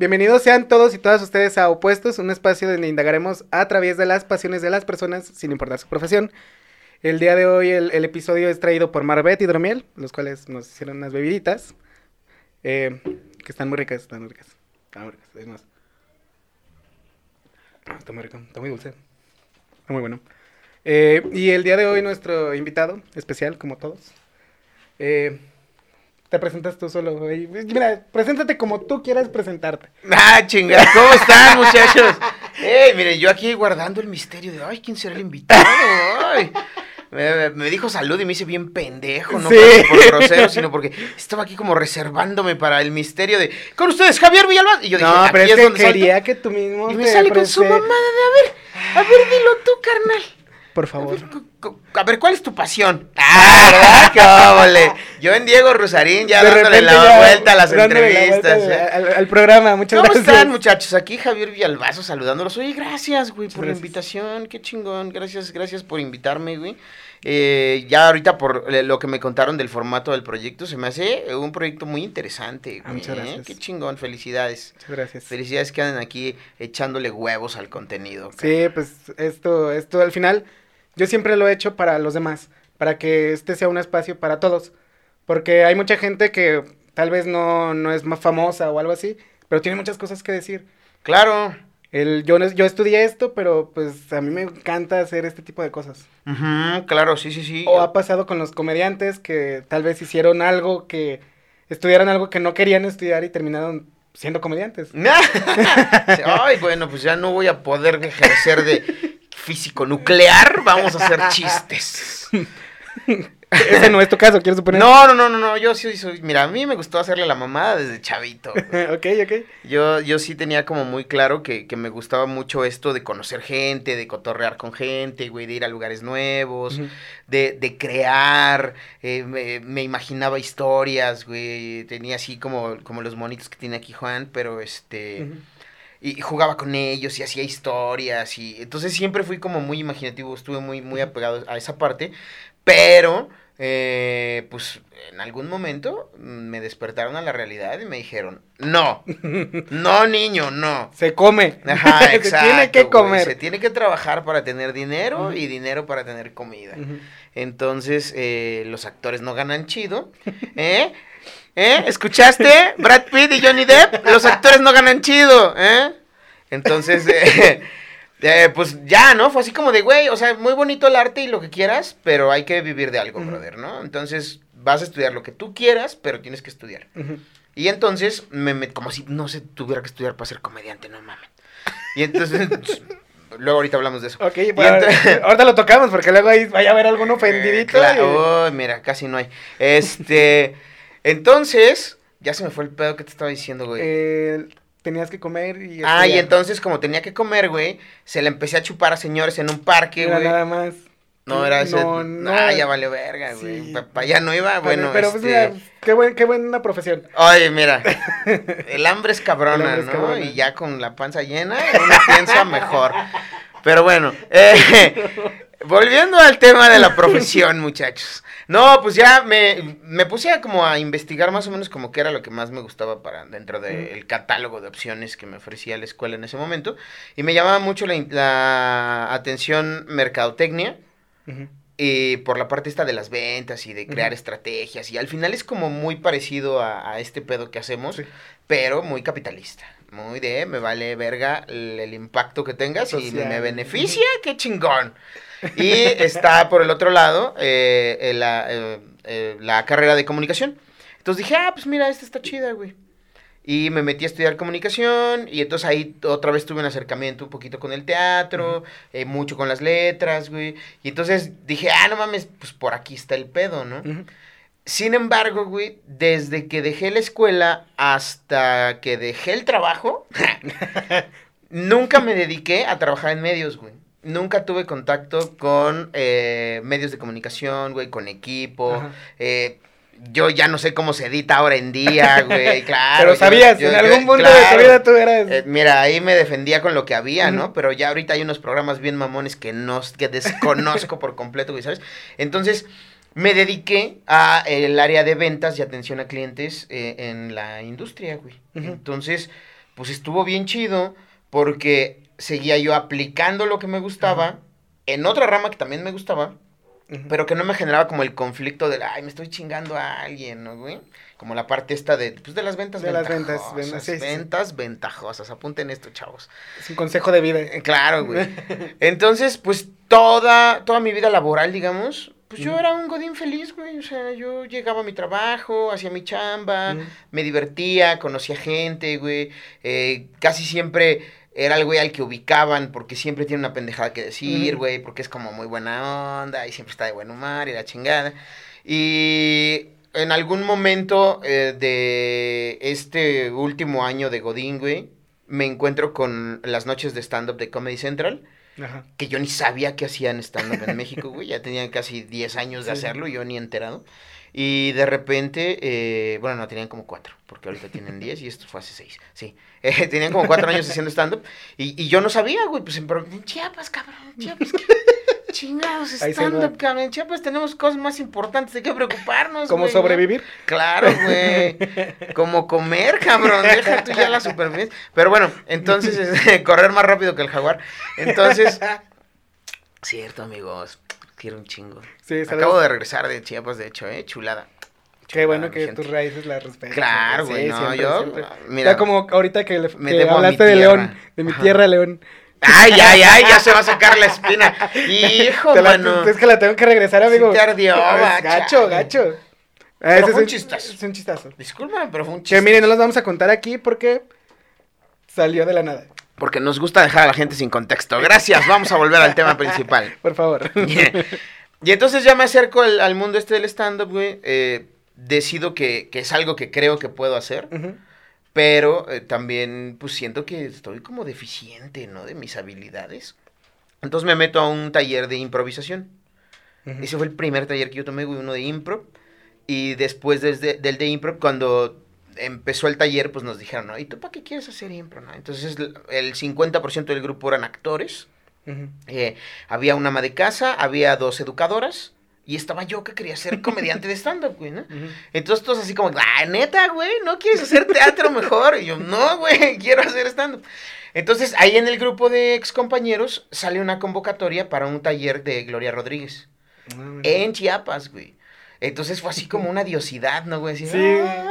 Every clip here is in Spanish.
Bienvenidos sean todos y todas ustedes a Opuestos, un espacio donde indagaremos a través de las pasiones de las personas sin importar su profesión. El día de hoy el, episodio es traído por Marbet y Hidromiel, los cuales nos hicieron unas bebiditas eh, que están muy ricas, están muy ricas. Están muy ricas, es más. Ah, Está muy rico, está muy dulce. Está muy bueno. Eh, y el día de hoy nuestro invitado especial, como todos. Eh, te presentas tú solo, güey. Mira, preséntate como tú quieras presentarte. Ah, chingada, ¿cómo están, muchachos? Ey, miren, yo aquí guardando el misterio de, ay, ¿quién será el invitado? Ay. Me, dijo salud y me hice bien pendejo, no Sí. por, grosero, sino porque estaba aquí como reservándome para el misterio de, con ustedes, Javier Villalba. Y yo dije, no, pero es es que donde salto. quería que tú mismo Y me sale con su mamada de, a ver, a ver, dilo tú, carnal. Por favor. ver, a ver, ¿cuál es tu pasión? Ah, ¿verdad? Yo en Diego Rosarín ya De dándole la ya vuelta a las dándole la vuelta entrevistas. al, ¿eh? al- al programa, muchas ¿Cómo gracias. están, muchachos? Aquí Javier Villalbazo saludándolos. Oye, gracias, güey, por la invitación. Qué chingón. Gracias, gracias por invitarme, güey. Eh, ya ahorita por eh, lo que me contaron del formato del proyecto, se me hace eh, un proyecto muy interesante, Ah, güey. muchas ¿eh? gracias. Qué chingón, felicidades. Muchas gracias. Felicidades que andan aquí echándole huevos al contenido. Sí, pues esto, esto al final, yo siempre lo he hecho para los demás, para que este sea un espacio para todos, porque hay mucha gente que tal vez no, no es más famosa o algo así, pero tiene muchas cosas que decir. Claro. El, yo, yo estudié esto, pero pues a mí me encanta hacer este tipo de cosas. Claro, sí, sí, sí. O ha pasado con los comediantes que tal vez hicieron algo que estudiaron algo que no querían estudiar y terminaron siendo comediantes. Ay, bueno, pues ya no voy a poder ejercer de físico nuclear. Vamos a hacer chistes. Ese no es tu caso, quiero suponer. No, no, no, no, no, yo sí soy, mira, a mí me gustó hacerle la mamada desde chavito. ok, ok. Yo, yo sí tenía como muy claro que, que me gustaba mucho esto de conocer gente, de cotorrear con gente, güey, de ir a lugares nuevos, de, de crear, eh, me, me imaginaba historias, güey, tenía así como, como los monitos que tiene aquí Juan, pero este... y jugaba con ellos y hacía historias y entonces siempre fui como muy imaginativo, estuve muy muy apegado a esa parte, pero eh, pues en algún momento me despertaron a la realidad y me dijeron, "No, no niño, no." Se come. Ajá, Se exacto. tiene que comer. Se tiene que trabajar para tener dinero y dinero para tener comida. Entonces, eh, los actores no ganan chido. ¿Eh? ¿Eh? ¿Escuchaste? Brad Pitt y Johnny Depp, los actores no ganan chido. ¿Eh? Entonces, eh, eh, pues ya, ¿no? Fue así como de, güey, o sea, muy bonito el arte y lo que quieras, pero hay que vivir de algo, brother, ¿no? Entonces, vas a estudiar lo que tú quieras, pero tienes que estudiar. Ujú. Y entonces, me, como si no se tuviera que estudiar para ser comediante, no mames. Y entonces, luego ahorita hablamos de eso. Ok, bueno, ahorita lo tocamos porque luego ahí vaya a haber algún ofendidito. Eh, claro, y- oh, mira, casi no hay. Este, entonces, ya se me fue el pedo que te estaba diciendo, güey. eh, tenías que comer y... ah, y entonces, como tenía que comer, güey, se le empecé a chupar a señores en un parque, Era güey. nada más. No, era ese. No, no. Ah, ya vale verga, güey. Sí. Para allá no iba, bueno, pero pues este... mira, qué, buen, qué buena profesión. Oye, mira, el hambre es cabrona, El hambre es ¿no? cabrona. Y ya con la panza llena, uno piensa mejor. Pero bueno, eh, volviendo al tema de la profesión, muchachos. No, pues ya me, me puse a como a investigar más o menos como que era lo que más me gustaba para dentro del catálogo de opciones que me ofrecía la escuela en ese momento. Y me llamaba mucho la, atención mercadotecnia. Y por la parte esta de las ventas y de crear estrategias. Y al final es como muy parecido a, a este pedo que hacemos, Sí. pero muy capitalista. Muy de, me vale verga el, el impacto que tengas y me beneficia, qué chingón. Y está por el otro lado eh, la, eh, eh, la carrera de comunicación. Entonces dije, ah, pues mira, esta está chida, güey. Y me metí a estudiar comunicación y entonces ahí otra vez tuve un acercamiento un poquito con el teatro, mucho con las letras, güey. Y entonces dije, ah, no mames, pues por aquí está el pedo, ¿no? Sin embargo, güey, desde que dejé la escuela hasta que dejé el trabajo, nunca me dediqué a trabajar en medios, güey. Nunca tuve contacto con eh, medios de comunicación, güey, con equipo. Eh, yo ya no sé cómo se edita ahora en día, güey, claro. Pero sabías, yo- en algún punto de tu vida tú eras... Eh, mira, ahí me defendía con lo que había, ¿no? Pero ya ahorita hay unos programas bien mamones que no, que desconozco por completo, güey, ¿sabes? Entonces, me dediqué a el área de ventas y atención a clientes eh, en la industria, güey. Entonces, pues estuvo bien chido porque seguía yo aplicando lo que me gustaba en otra rama que también me gustaba, pero que no me generaba como el conflicto de, ay, me estoy chingando a alguien, ¿no, güey? Como la parte esta de, pues, de las ventas De las ventas, sí, sí. ventas ventajosas, apunten esto, chavos. Es un consejo de vida. Eh, Claro, güey. Entonces, pues toda, toda mi vida laboral, digamos, pues yo era un godín feliz, güey. O sea, yo llegaba a mi trabajo, hacía mi chamba, me divertía, conocía gente, güey. Eh, casi siempre era el güey al que ubicaban porque siempre tiene una pendejada que decir, güey, porque es como muy buena onda y siempre está de buen humor y la chingada. Y en algún momento eh, de este último año de Godín, güey, me encuentro con las noches de stand-up de Comedy Central, Ajá. que yo ni sabía que hacían stand-up en México, güey. Ya tenían casi 10 años de Sí. hacerlo y yo ni enterado. Y de repente, eh, bueno, no, tenían como 4, porque ahorita tienen 10 y esto fue hace 6, sí. Eh, tenían como 4 años haciendo stand-up y, y yo no sabía, güey, pues en Chiapas, cabrón, Chiapas, ¿qué? chingados, stand-up, cabrón, en Chiapas tenemos cosas más importantes de qué preocuparnos, ¿Cómo güey, ¿no? sobrevivir? Claro, güey. Como comer, cabrón. Deja tú ya la supervivencia. Pero bueno, entonces, correr más rápido que el jaguar. Entonces, cierto, amigos. Quiero un chingo. Sí, ¿sabes? Acabo de regresar de Chiapas, de hecho, ¿eh? Chulada. Qué bueno que tus raíces las respetas. Claro, Sí, güey, no, siempre, yo, siempre. mira, como ahorita que, le, me que hablaste de. León, de mi Ajá. tierra, León. Ay, ay, ay, ya se va a sacar la espina. Hijo, Te la- mano. es que la tengo que regresar, amigo. Sí te ardió, va, gacho, gacho. Ah, Pero ese fue es un chistazo. Es un chistazo. Discúlpame, pero fue un chiste. Que miren, no los vamos a contar aquí porque salió de la nada. Porque nos gusta dejar a la gente sin contexto. Gracias, vamos a volver al tema principal. Por favor. Y entonces ya me acerco al, al mundo este del stand-up, güey. eh, decido que, que es algo que creo que puedo hacer. Pero eh, también, pues siento que estoy como deficiente, ¿no? De mis habilidades. Entonces me meto a un taller de improvisación. Ujú. Ese fue el primer taller que yo tomé, güey, uno de impro. Y después desde, del de impro, cuando empezó el taller, pues nos dijeron, ¿no? ¿Y tú para qué quieres hacer impro, no? Entonces el el 50% del grupo eran actores. Eh, había una ama de casa, había dos educadoras. Y estaba yo que quería ser comediante de stand-up, güey, ¿no? Entonces todos así como, ah, neta, güey, ¿no quieres hacer teatro mejor? Y yo, no, güey, quiero hacer stand-up. Entonces, ahí en el grupo de ex compañeros sale una convocatoria para un taller de Gloria Rodríguez. Ah, En Chiapas, güey. Entonces fue así como una diosidad, ¿no, güey? Así, Sí. "Ah,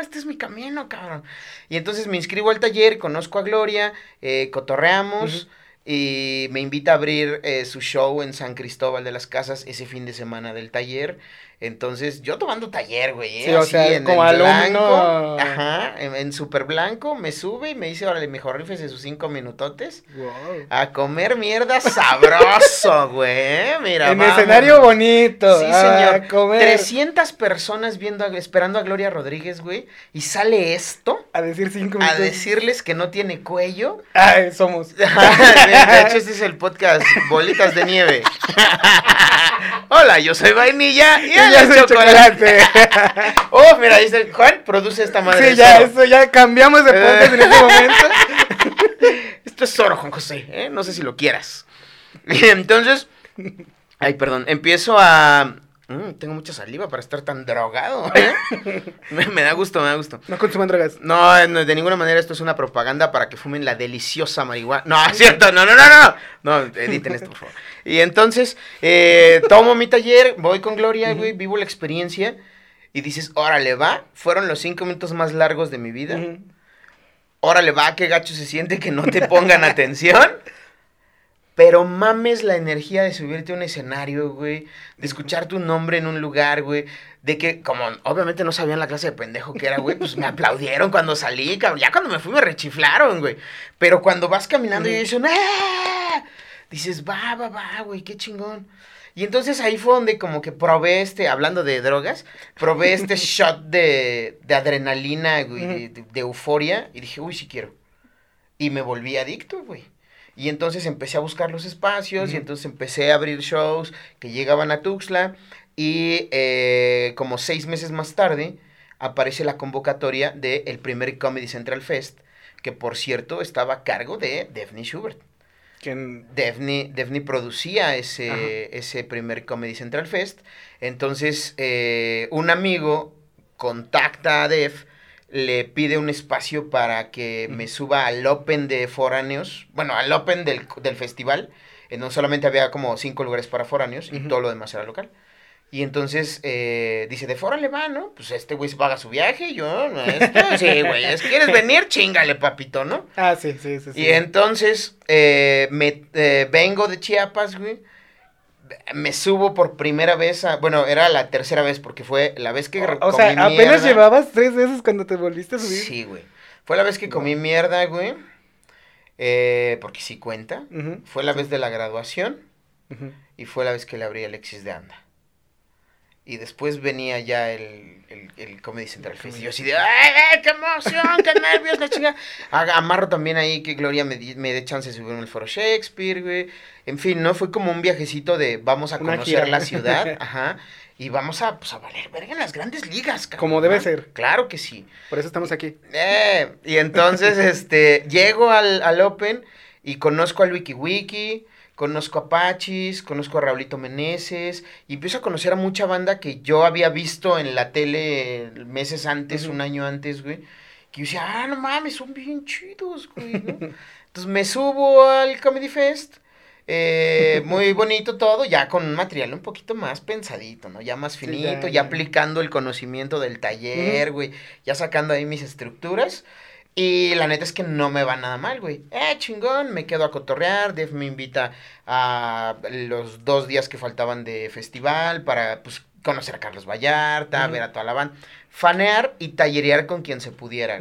este es mi camino, cabrón. Y entonces me inscribo al taller, conozco a Gloria, eh, cotorreamos. Y me invita a abrir eh, su show en San Cristóbal de las Casas ese fin de semana del taller. Entonces, yo tomando taller, güey. ¿eh? Sí, o Así, sea, en como alumno. blanco. Ajá, en, en súper blanco, me sube y me dice, órale, mejor rifes sus cinco minutotes. Wow. A comer mierda sabroso, güey. Mira, En escenario bonito. Sí, a señor. comer. 300 personas viendo, a- esperando a Gloria Rodríguez, güey. Y sale esto A decir cinco a minutos. decirles que no tiene cuello. Ay, somos. de hecho, este es el podcast Bolitas de Nieve. Hola, yo soy vainilla y Y él ya es chocolate. chocolate. Oh, mira, dice Juan, produce esta madre. sí, ya, eso ya cambiamos de podcast en este momento. Esto es Zoro, Juan José, ¿eh? No sé si lo quieras. Entonces, ay, perdón, empiezo a... Mm, tengo mucha saliva para estar tan drogado, ¿eh? me, me da gusto, me da gusto. No consuman drogas. No, no, de ninguna manera esto es una propaganda para que fumen la deliciosa marihuana. No, es cierto, no, no, no, no. No, editen esto, por favor. Y entonces, eh, tomo mi taller, voy con Gloria, güey, vivo la experiencia. Y dices, órale, va. Fueron los cinco minutos más largos de mi vida. Ujú. Órale, va, qué gacho se siente que no te pongan atención. Pero mames la energía de subirte a un escenario, güey. De escuchar tu nombre en un lugar, güey. De que, como obviamente no sabían la clase de pendejo que era, güey, pues me aplaudieron cuando salí, cabrón. Ya cuando me fui me rechiflaron, güey. Pero cuando vas caminando y dicen, ¡ah! Dices, va, va, va, güey, qué chingón. Y entonces ahí fue donde como que probé este, hablando de drogas, probé este shot de, de adrenalina, güey, de, de- de euforia. Y dije, uy, sí quiero. Y me volví adicto, güey. Y entonces empecé a buscar los espacios y entonces empecé a abrir shows que llegaban a Tuxtla. Y eh, como seis meses más tarde aparece la convocatoria del primer Comedy Central Fest, que por cierto estaba a cargo de Daphne Schubert. ¿Quién? Daphne, Daphne producía Ajá. ese, ese primer Comedy Central Fest. Entonces, eh, un amigo contacta a Def, le pide un espacio para que me suba al Open de foráneos, bueno, al Open del, del festival, en donde solamente había como cinco lugares para foráneos y todo lo demás era local. Y entonces eh, dice, de fora le va, ¿no? Pues este güey se paga su viaje y yo, no, esto, sí, güey, es- ¿quieres venir? Chingale, papito, ¿no? Ah, sí, sí, sí. sí. Y entonces eh, me eh, vengo de Chiapas, güey. Me subo por primera vez a. Bueno, era la tercera vez porque fue la vez que. O, o comí sea, apenas mierda. llevabas tres veces cuando te volviste a subir. Sí, güey. Fue la vez que comí mierda, güey. Eh, porque sí cuenta. Fue la vez de la graduación. Y fue la vez que le abrí a Alexis de Anda. Y después venía ya el, el, el Comedy Central Fest. Y yo así de, ¡ay, ay, qué emoción, qué nervios, la chingada! A- Amarro también ahí que Gloria me, di- me dé chance de subirme al Foro Shakespeare, güey. En fin, ¿no? Fue como un viajecito de vamos a Una conocer gira. la ciudad, ajá. Y vamos a, pues, a valer verga en las grandes ligas, cabrón, Como debe ser. Claro que sí. Por eso estamos aquí. Eh, y entonces, este, llego al, al Open y conozco al Wiki Wiki, conozco a Pachis, conozco a Raulito Meneses, y empiezo a conocer a mucha banda que yo había visto en la tele meses antes, un año antes, güey. Que yo decía, ah, no mames, son bien chidos, güey, ¿no? Entonces me subo al Comedy Fest. eh, muy bonito todo, ya con un material un poquito más pensadito, ¿no? Ya más Sí, finito, ya, ya, ya. aplicando el conocimiento del taller, güey, ya sacando ahí mis estructuras. Y la neta es que no me va nada mal, güey. Eh, chingón, me quedo a cotorrear. Def me invita a los dos días que faltaban de festival para, pues, conocer a Carlos Vallarta, ver a toda la banda. Fanear y tallerear con quien se pudiera.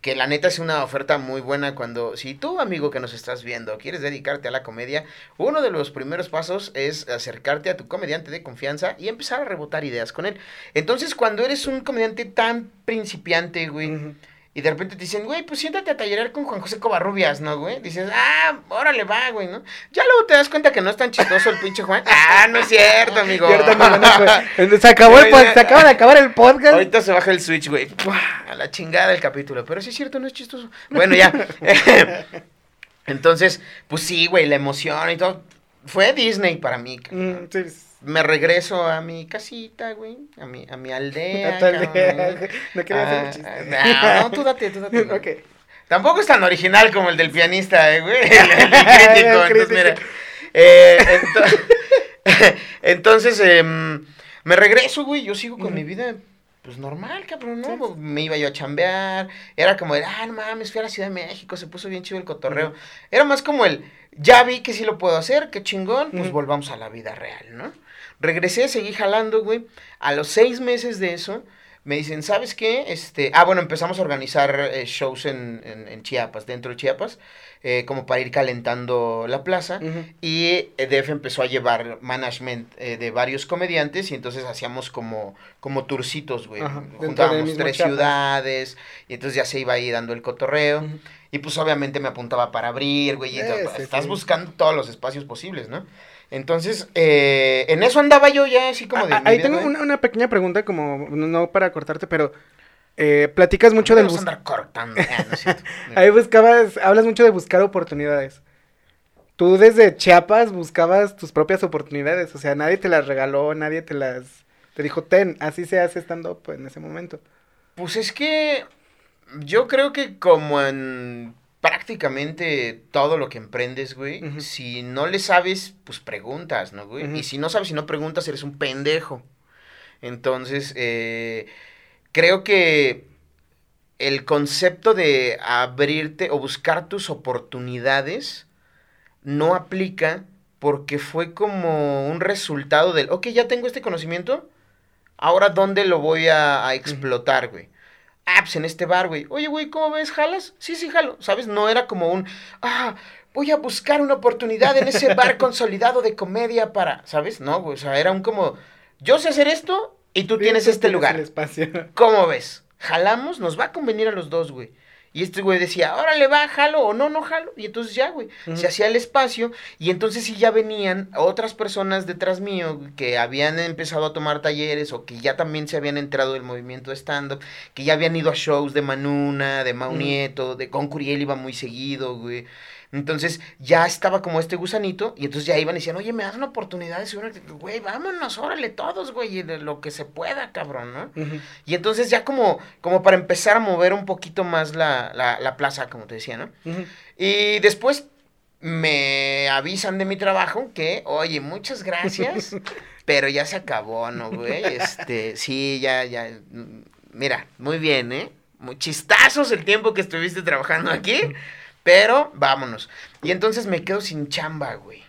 Que la neta es una oferta muy buena cuando, si tú, amigo que nos estás viendo, quieres dedicarte a la comedia, uno de los primeros pasos es acercarte a tu comediante de confianza y empezar a rebotar ideas con él. Entonces, cuando eres un comediante tan principiante, güey. Y de repente te dicen, güey, pues siéntate a tallerear con Juan José Covarrubias, ¿no, güey? Dices, ah, órale, va, güey, ¿no? Ya luego te das cuenta que no es tan chistoso el pinche Juan. Ah, no es cierto, amigo. Y ahorita nos van a- Se acabó el pod- se acaba de acabar el podcast. Ahorita se baja el switch, güey. A la chingada el capítulo. Pero sí es cierto, no es chistoso. Bueno, ya. Entonces, pues sí, güey, la emoción y todo. Fue Disney para mí. Mm, sí. Me regreso a mi casita, güey. A mi, a mi aldea. A tu aldea. No quería hacer un Ah, chiste. No, no, tú date, tú date. Ok. Tampoco es tan original como el del pianista, eh, güey. El, el El crítico. Entonces, mira. eh, ento- entonces, em, me regreso, güey. Yo sigo con mi vida, pues normal, cabrón, ¿no? Sí. Me iba yo a chambear. Era como de, ah, no mames, fui a la Ciudad de México, se puso bien chido el cotorreo. Era más como el, ya vi que sí lo puedo hacer, qué chingón, pues volvamos a la vida real, ¿no? Regresé, seguí jalando, güey. A los seis meses de eso, me dicen, ¿sabes qué? Este, ah, bueno, empezamos a organizar eh, shows en, en, en Chiapas, dentro de Chiapas, eh, como para ir calentando la plaza. Y EDF empezó a llevar management eh, de varios comediantes y entonces hacíamos como, como tourcitos, güey. Juntábamos tres Chiapas. ciudades y entonces ya se iba ahí dando el cotorreo. Y pues obviamente me apuntaba para abrir, güey. y Eh, estás sí. buscando todos los espacios posibles, ¿no? Entonces, eh, en eso andaba yo ya así como de... Ah, mi Ahí vida, tengo una, una pequeña pregunta, como no para cortarte, pero eh, platicas mucho del bus- andar cortando. Ah, no es cierto. Ahí buscabas, hablas mucho de buscar oportunidades. Tú desde Chiapas buscabas tus propias oportunidades, o sea, nadie te las regaló, nadie te las te dijo, "Ten, así se hace estando up en ese momento." Pues es que yo creo que como en prácticamente todo lo que emprendes, güey, si no le sabes, pues preguntas, ¿no, güey? Y si no sabes y no preguntas, eres un pendejo. Entonces, eh, creo que el concepto de abrirte o buscar tus oportunidades no aplica porque fue como un resultado del, ok, ya tengo este conocimiento, ahora ¿dónde lo voy a, a explotar, güey? Ah, pues en este bar, güey. Oye, güey, ¿cómo ves? ¿Jalas? Sí, sí, jalo. ¿Sabes? No era como un, ah, voy a buscar una oportunidad en ese bar consolidado de comedia para, ¿sabes? No, güey, o sea, era un como, yo sé hacer esto y tú Sí, tienes tú este tienes lugar. el espacio. ¿Cómo ves? Jalamos, nos va a convenir a los dos, güey. Y este güey decía, órale, va, jalo o no, no jalo. Y entonces ya, güey, se hacía el espacio. Y entonces sí ya venían otras personas detrás mío que habían empezado a tomar talleres o que ya también se habían enterado del movimiento de stand-up, que ya habían ido a shows de Manuna, de Mau. Nieto, de Con Curiel iba muy seguido, güey. Entonces ya estaba como este gusanito y entonces ya iban y decían, oye, me das una oportunidad de subir, güey, vámonos, órale todos, güey, lo que se pueda, cabrón, ¿no? Y entonces ya como, como para empezar a mover un poquito más la, la, la plaza, como te decía, ¿no? Y después me avisan de mi trabajo que, oye, muchas gracias, pero ya se acabó, ¿no, güey? Este, sí, ya, ya, mm, mira, muy bien, ¿eh? Muy chistazos el tiempo que estuviste trabajando aquí, pero vámonos. Y entonces me quedo sin chamba, güey.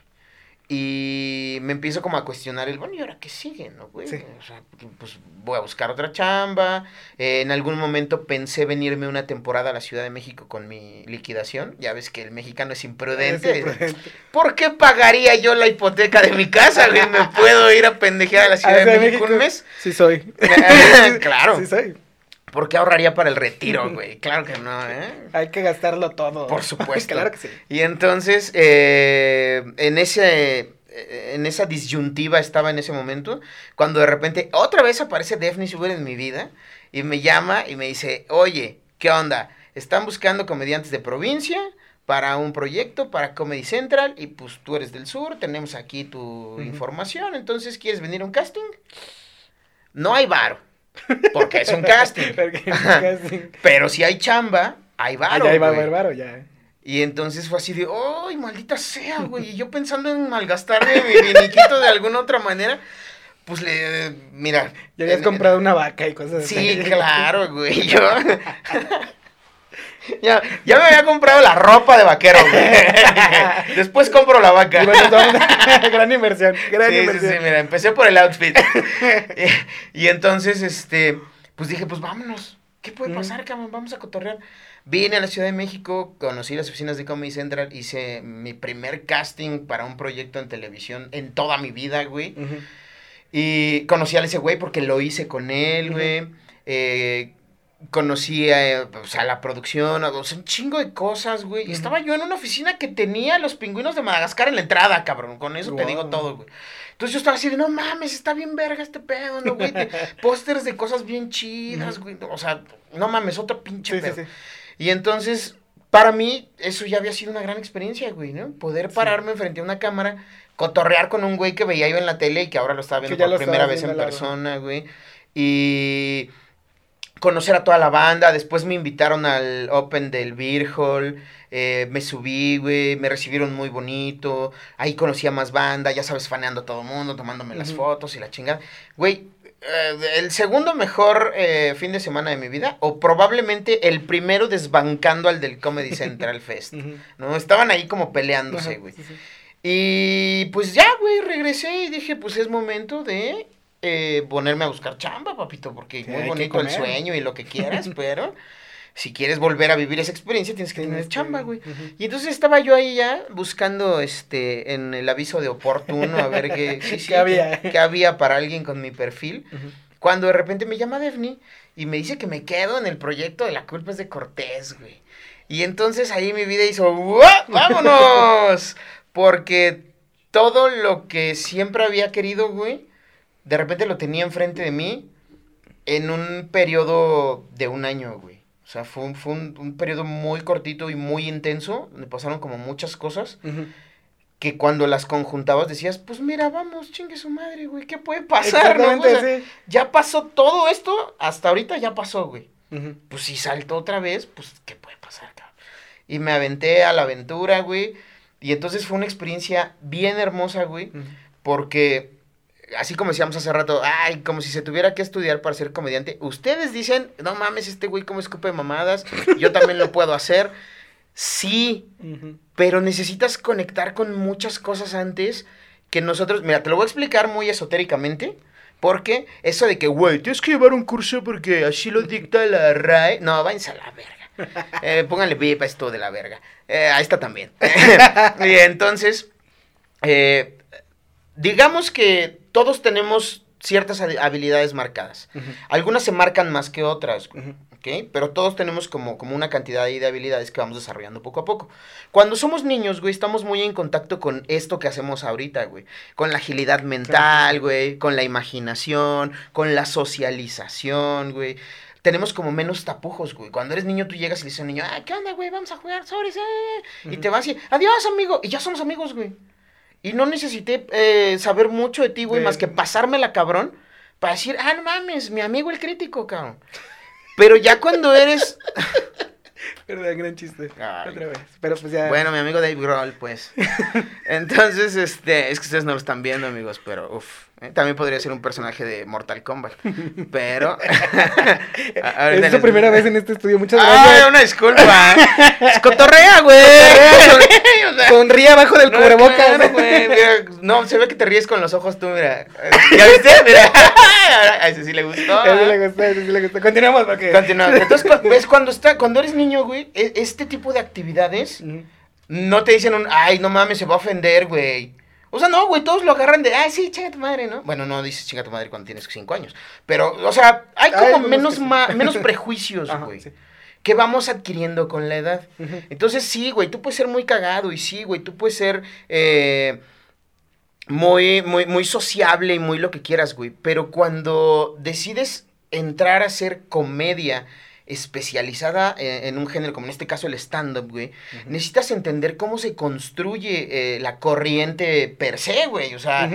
Y me empiezo como a cuestionar el, bueno, ¿y ahora qué sigue, no, güey? Sí. O sea, pues voy a buscar otra chamba. Eh, en algún momento pensé venirme una temporada a la Ciudad de México con mi liquidación. Ya ves que el mexicano es imprudente. Es imprudente. ¿Por qué pagaría yo la hipoteca de mi casa, güey? ¿Me puedo ir a pendejear a la Ciudad de México un mes? Sí soy. claro. Sí soy. ¿Por qué ahorraría para el retiro, güey? Claro que no, ¿eh? Hay que gastarlo todo. Por supuesto. claro que sí. Y entonces, eh, en ese, eh, en esa disyuntiva estaba en ese momento, cuando de repente otra vez aparece Daphne Suber en mi vida y me llama y me dice, oye, ¿qué onda? Están buscando comediantes de provincia para un proyecto para Comedy Central y pues tú eres del sur, tenemos aquí tu información, entonces ¿quieres venir a un casting? No hay varo, porque es un casting. Porque Ajá. casting. Pero si hay chamba, hay varo. ya iba a haber varo, ya. Y entonces fue así de, ¡ay, maldita sea, güey! Y yo pensando en malgastarme mi viniquito de alguna otra manera, pues le, mira. Ya habías en- comprado una vaca y cosas así. Sí, claro, güey. Yo. ya, ya me había comprado la ropa de vaquero, güey. Después compro la vaca. Gran inversión, gran sí, sí, inversión. sí, mira, empecé por el outfit. y, y entonces, este, pues dije, pues vámonos. ¿Qué puede pasar, cabrón? Vamos a cotorrear. Vine a la Ciudad de México, conocí las oficinas de Comedy Central, hice mi primer casting para un proyecto en televisión en toda mi vida, güey. Y conocí a ese güey porque lo hice con él, güey. Eh, conocí a, o sea, la producción, o sea, un chingo de cosas, güey. Y Ujú. estaba yo en una oficina que tenía los pingüinos de Madagascar en la entrada, cabrón. Con eso te digo todo, güey. Entonces yo estaba así de, no mames, está bien verga este pedo, ¿no, güey? Pósters de cosas bien chidas, güey. O sea, no mames, otro pinche Sí, pedo. sí. Y entonces, para mí, eso ya había sido una gran experiencia, güey, ¿no? Poder pararme frente a una cámara, cotorrear con un güey que veía yo en la tele y que ahora lo estaba viendo Que por primera vez en persona, güey. Y conocer a toda la banda. Después me invitaron al Open del Beer Hall. eh, me subí, güey. Me recibieron muy bonito. Ahí conocí a más banda. Ya sabes, faneando a todo mundo, tomándome las Ujú. fotos y la chingada. Güey, eh, el segundo mejor eh, fin de semana de mi vida. O probablemente el primero desbancando al del Comedy Central Fest. ¿No? Estaban ahí como peleándose, güey. sí, sí. Y pues ya, güey, regresé y dije, pues es momento de eh, ponerme a buscar chamba, papito, porque Sí, muy bonito el sueño y lo que quieras, pero si quieres volver a vivir esa experiencia tienes que tener chamba, güey. Y entonces estaba yo ahí ya buscando este en el aviso de oportuno a ver qué, sí, sí, ¿Qué había? qué había para alguien con mi perfil. Cuando de repente me llama Devni y me dice que me quedo en el proyecto de La culpa es de Cortés, güey. Y entonces ahí mi vida hizo, "¡Uah! ¡vámonos! Porque todo lo que siempre había querido, güey, de repente lo tenía enfrente de mí en un periodo de un año, güey. O sea, fue, un, fue un, un periodo muy cortito y muy intenso, donde pasaron como muchas cosas que cuando las conjuntabas decías, pues mira, vamos, chingue su madre, güey, ¿qué puede pasar? no? O sea, sí. ya pasó todo esto, hasta ahorita ya pasó, güey. Pues si saltó otra vez, pues, ¿qué puede pasar, cabrón? Y me aventé a la aventura, güey. Y entonces fue una experiencia bien hermosa, güey. Porque, así como decíamos hace rato, ay, como si se tuviera que estudiar para ser comediante. Ustedes dicen, no mames, este güey como escupe mamadas. Yo también lo puedo hacer. Sí, pero necesitas conectar con muchas cosas antes que nosotros, mira, te lo voy a explicar muy esotéricamente, porque eso de que, güey, tienes que llevar un curso porque así lo dicta la RAE, no, váyanse a la verga. Eh, pónganle VIP a esto de la verga. Eh, ahí está también. y entonces, eh, digamos que todos tenemos ciertas habilidades marcadas. Algunas se marcan más que otras, ¿ok? Pero todos tenemos como, como una cantidad de habilidades que vamos desarrollando poco a poco. Cuando somos niños, güey, estamos muy en contacto con esto que hacemos ahorita, güey. Con la agilidad mental, güey, con la imaginación, con la socialización, güey tenemos como menos tapujos, güey. Cuando eres niño, tú llegas y le dices a un niño, ah, ¿qué onda, güey? Vamos a jugar, sobres, eh. Y te vas y, adiós, amigo. Y ya somos amigos, güey. Y no necesité eh, saber mucho de ti, güey, más que pasármela, cabrón, para decir, ah, no mames, mi amigo el crítico, cabrón. Pero ya cuando eres... Verdad, gran chiste. Otra vez. Pero pues ya. Bueno, mi amigo Dave Grohl, pues. Entonces, este, es que ustedes no lo están viendo, amigos, pero uff. Eh, también podría ser un personaje de Mortal Kombat. Pero. es su primera vez en este estudio. Muchas gracias. Ah, una disculpa. Cotorrea, güey. Sonríe abajo del cubrebocas. güey. No, se ve que te ríes con los ojos tú, mira. ¿Ya viste? Mira. A ese sí le gustó. A ese le gustó, a ese sí le gustó. Continuamos, porque. Continuamos. Entonces, ves, cuando, está, cuando eres niño, güey, e, este tipo de actividades. No te dicen un, ay, no mames, se va a ofender, güey. O sea, no, güey, todos lo agarran de, ay, sí, chinga tu madre, ¿no? Bueno, no dices chinga tu madre cuando tienes cinco años. Pero, o sea, hay como menos, menos prejuicios, güey. Que vamos adquiriendo con la edad. Entonces, sí, güey, tú puedes ser muy cagado y sí, güey, tú puedes ser eh, muy, muy, muy sociable y muy lo que quieras, güey. Pero cuando decides entrar a hacer comedia especializada en, un género, como en este caso el stand-up, güey, necesitas entender cómo se construye eh, la corriente per se, güey. O sea,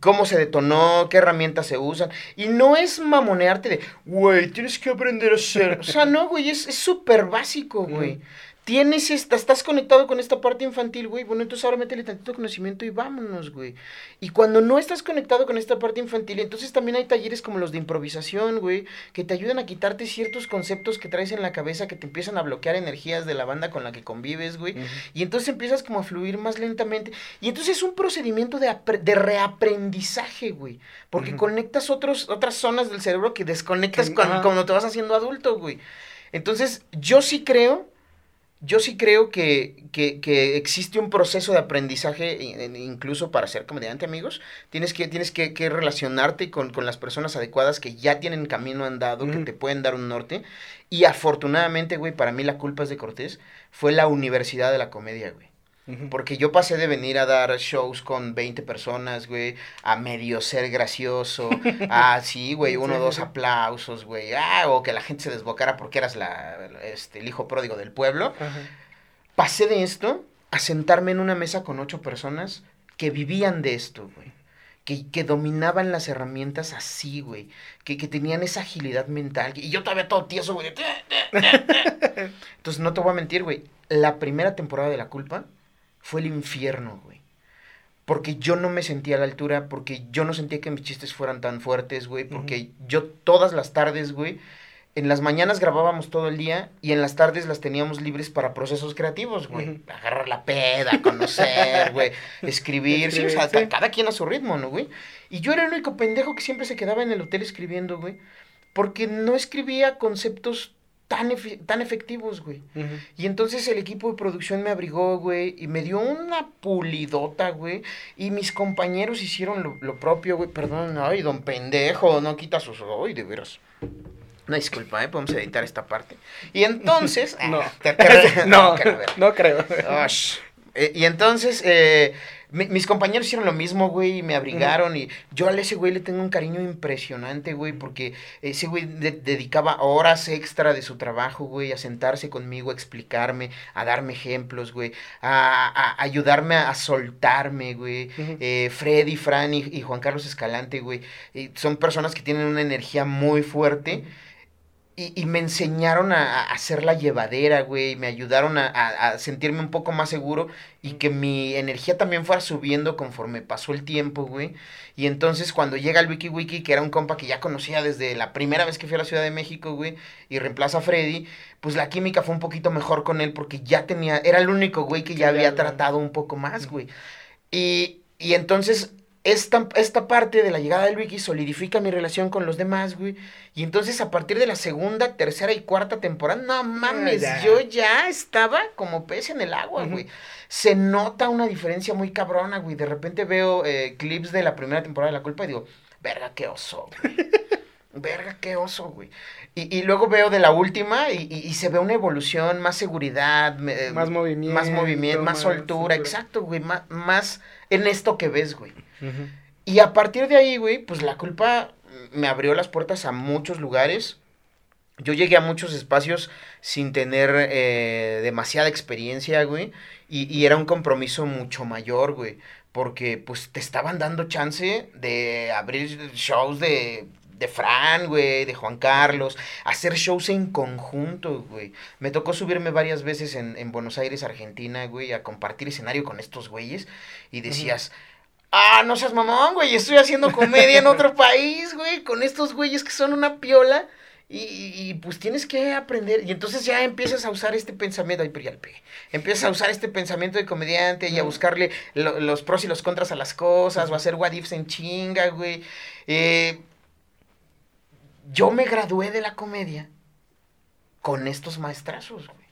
cómo se detonó, qué herramientas se usan. Y no es mamonearte de, güey, tienes que aprender a ser. O sea, no, güey, es súper básico, güey tienes esta, estás conectado con esta parte infantil, güey, bueno, entonces ahora métele tantito conocimiento y vámonos, güey. Y cuando no estás conectado con esta parte infantil, entonces también hay talleres como los de improvisación, güey, que te ayudan a quitarte ciertos conceptos que traes en la cabeza que te empiezan a bloquear energías de la banda con la que convives, güey. Y entonces empiezas como a fluir más lentamente. Y entonces es un procedimiento de, de reaprendizaje, güey. Porque conectas otros, otras zonas del cerebro que desconectas cuando, cuando te vas haciendo adulto, güey. Entonces, yo sí creo yo sí creo que, que, existe un proceso de aprendizaje, incluso para ser comediante, amigos. Tienes que, tienes que, relacionarte con, con, las personas adecuadas que ya tienen camino andado, que te pueden dar un norte. Y afortunadamente, güey, para mí la culpa es de Cortés, fue la universidad de la comedia, güey. Porque yo pasé de venir a dar shows con 20 personas, güey, a medio ser gracioso, a sí, güey, uno o dos aplausos, güey, ah, o que la gente se desbocara porque eras la, este, el hijo pródigo del pueblo. Pasé de esto a sentarme en una mesa con ocho personas que vivían de esto, güey. Que, que, dominaban las herramientas así, güey. Que, que, tenían esa agilidad mental. Y yo todavía todo tieso, güey. Entonces, no te voy a mentir, güey. La primera temporada de La Culpa fue el infierno, güey. Porque yo no me sentía a la altura, porque yo no sentía que mis chistes fueran tan fuertes, güey, porque yo todas las tardes, güey, en las mañanas grabábamos todo el día y en las tardes las teníamos libres para procesos creativos, güey. Agarrar la peda, conocer, güey, escribir, sí, o sea, cada quien a su ritmo, ¿no, güey? Y yo era el único pendejo que siempre se quedaba en el hotel escribiendo, güey, porque no escribía conceptos tan, tan efectivos, güey. Y entonces el equipo de producción me abrigó, güey, y me dio una pulidota, güey. Y mis compañeros hicieron lo, propio, güey. Perdón, ay, don pendejo, no quita sus... Ay, de veras. Una disculpa, ¿eh? Podemos editar esta parte. Y entonces... no, no, no, creo. Eh, y entonces... Eh, mis compañeros hicieron lo mismo, güey, y me abrigaron. Y yo a ese güey le tengo un cariño impresionante, güey, porque ese güey dedicaba horas extra de su trabajo, güey, a sentarse conmigo, a explicarme, a darme ejemplos, güey, a, ayudarme a, soltarme, güey. Eh, Freddy, Fran y, Juan Carlos Escalante, güey, son personas que tienen una energía muy fuerte. Y, y, me enseñaron a, hacer la llevadera, güey. Me ayudaron a, a, sentirme un poco más seguro y que mi energía también fuera subiendo conforme pasó el tiempo, güey. Y entonces cuando llega el Wiki Wiki, que era un compa que ya conocía desde la primera vez que fui a la Ciudad de México, güey, y reemplaza a Freddy, pues la química fue un poquito mejor con él porque ya tenía, era el único güey que ya había tratado un poco más, güey. Y, y entonces esta, esta parte de la llegada del wiki solidifica mi relación con los demás, güey. Y entonces a partir de la segunda, tercera y cuarta temporada, no mames, yo ya estaba como pez en el agua, güey. Se nota una diferencia muy cabrona, güey. De repente veo eh, clips de la primera temporada de La Culpa y digo, verga, qué oso, güey. verga, qué oso, güey. Y, y, luego veo de la última y, y, se ve una evolución, más seguridad, más movimiento, más movimiento, más, soltura, exacto, güey, más, más, en esto que ves, güey. Y a partir de ahí, güey, pues la culpa me abrió las puertas a muchos lugares. Yo llegué a muchos espacios sin tener eh, demasiada experiencia, güey. Y, y, era un compromiso mucho mayor, güey. Porque pues te estaban dando chance de abrir shows de de Fran, güey, de Juan Carlos, hacer shows en conjunto, güey. Me tocó subirme varias veces en, en Buenos Aires, Argentina, güey, a compartir escenario con estos güeyes y decías, ah, no seas mamón, güey, estoy haciendo comedia en otro país, güey, con estos güeyes que son una piola. Y, y, pues tienes que aprender. Y entonces ya empiezas a usar este pensamiento. Ay, pero ya le pegué. Empiezas a usar este pensamiento de comediante y a buscarle los pros y los contras a las cosas. O a hacer what ifs en chinga, güey. Eh, yo me gradué de la comedia con estos maestrazos, güey.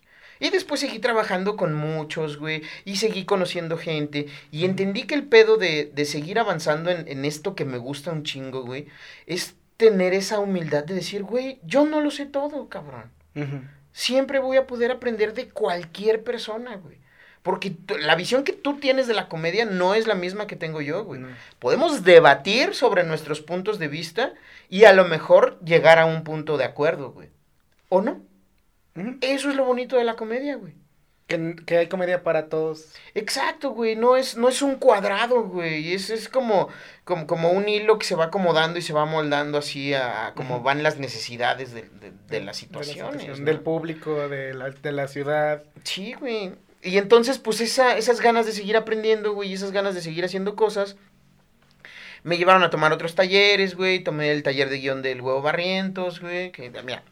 Y después seguí trabajando con muchos, güey, y seguí conociendo gente, y entendí que el pedo de, de seguir avanzando en, en, esto que me gusta un chingo, güey, es tener esa humildad de decir, güey, yo no lo sé todo, cabrón. Siempre voy a poder aprender de cualquier persona, güey. Porque la visión que tú tienes de la comedia no es la misma que tengo yo, güey. Podemos debatir sobre nuestros puntos de vista y a lo mejor llegar a un punto de acuerdo, güey. ¿O no? Eso es lo bonito de la comedia, güey. Que, que, hay comedia para todos. Exacto, güey. No es, no es un cuadrado, güey. Es, es como, como, como un hilo que se va acomodando y se va moldando así a, como van las necesidades de, de, de la situación. Del público, de la, de la ciudad. Sí, güey. Y entonces, pues esa, esas ganas de seguir aprendiendo, güey, y esas ganas de seguir haciendo cosas, me llevaron a tomar otros talleres, güey. Tomé el taller de guion del huevo barrientos, güey. Que, mira,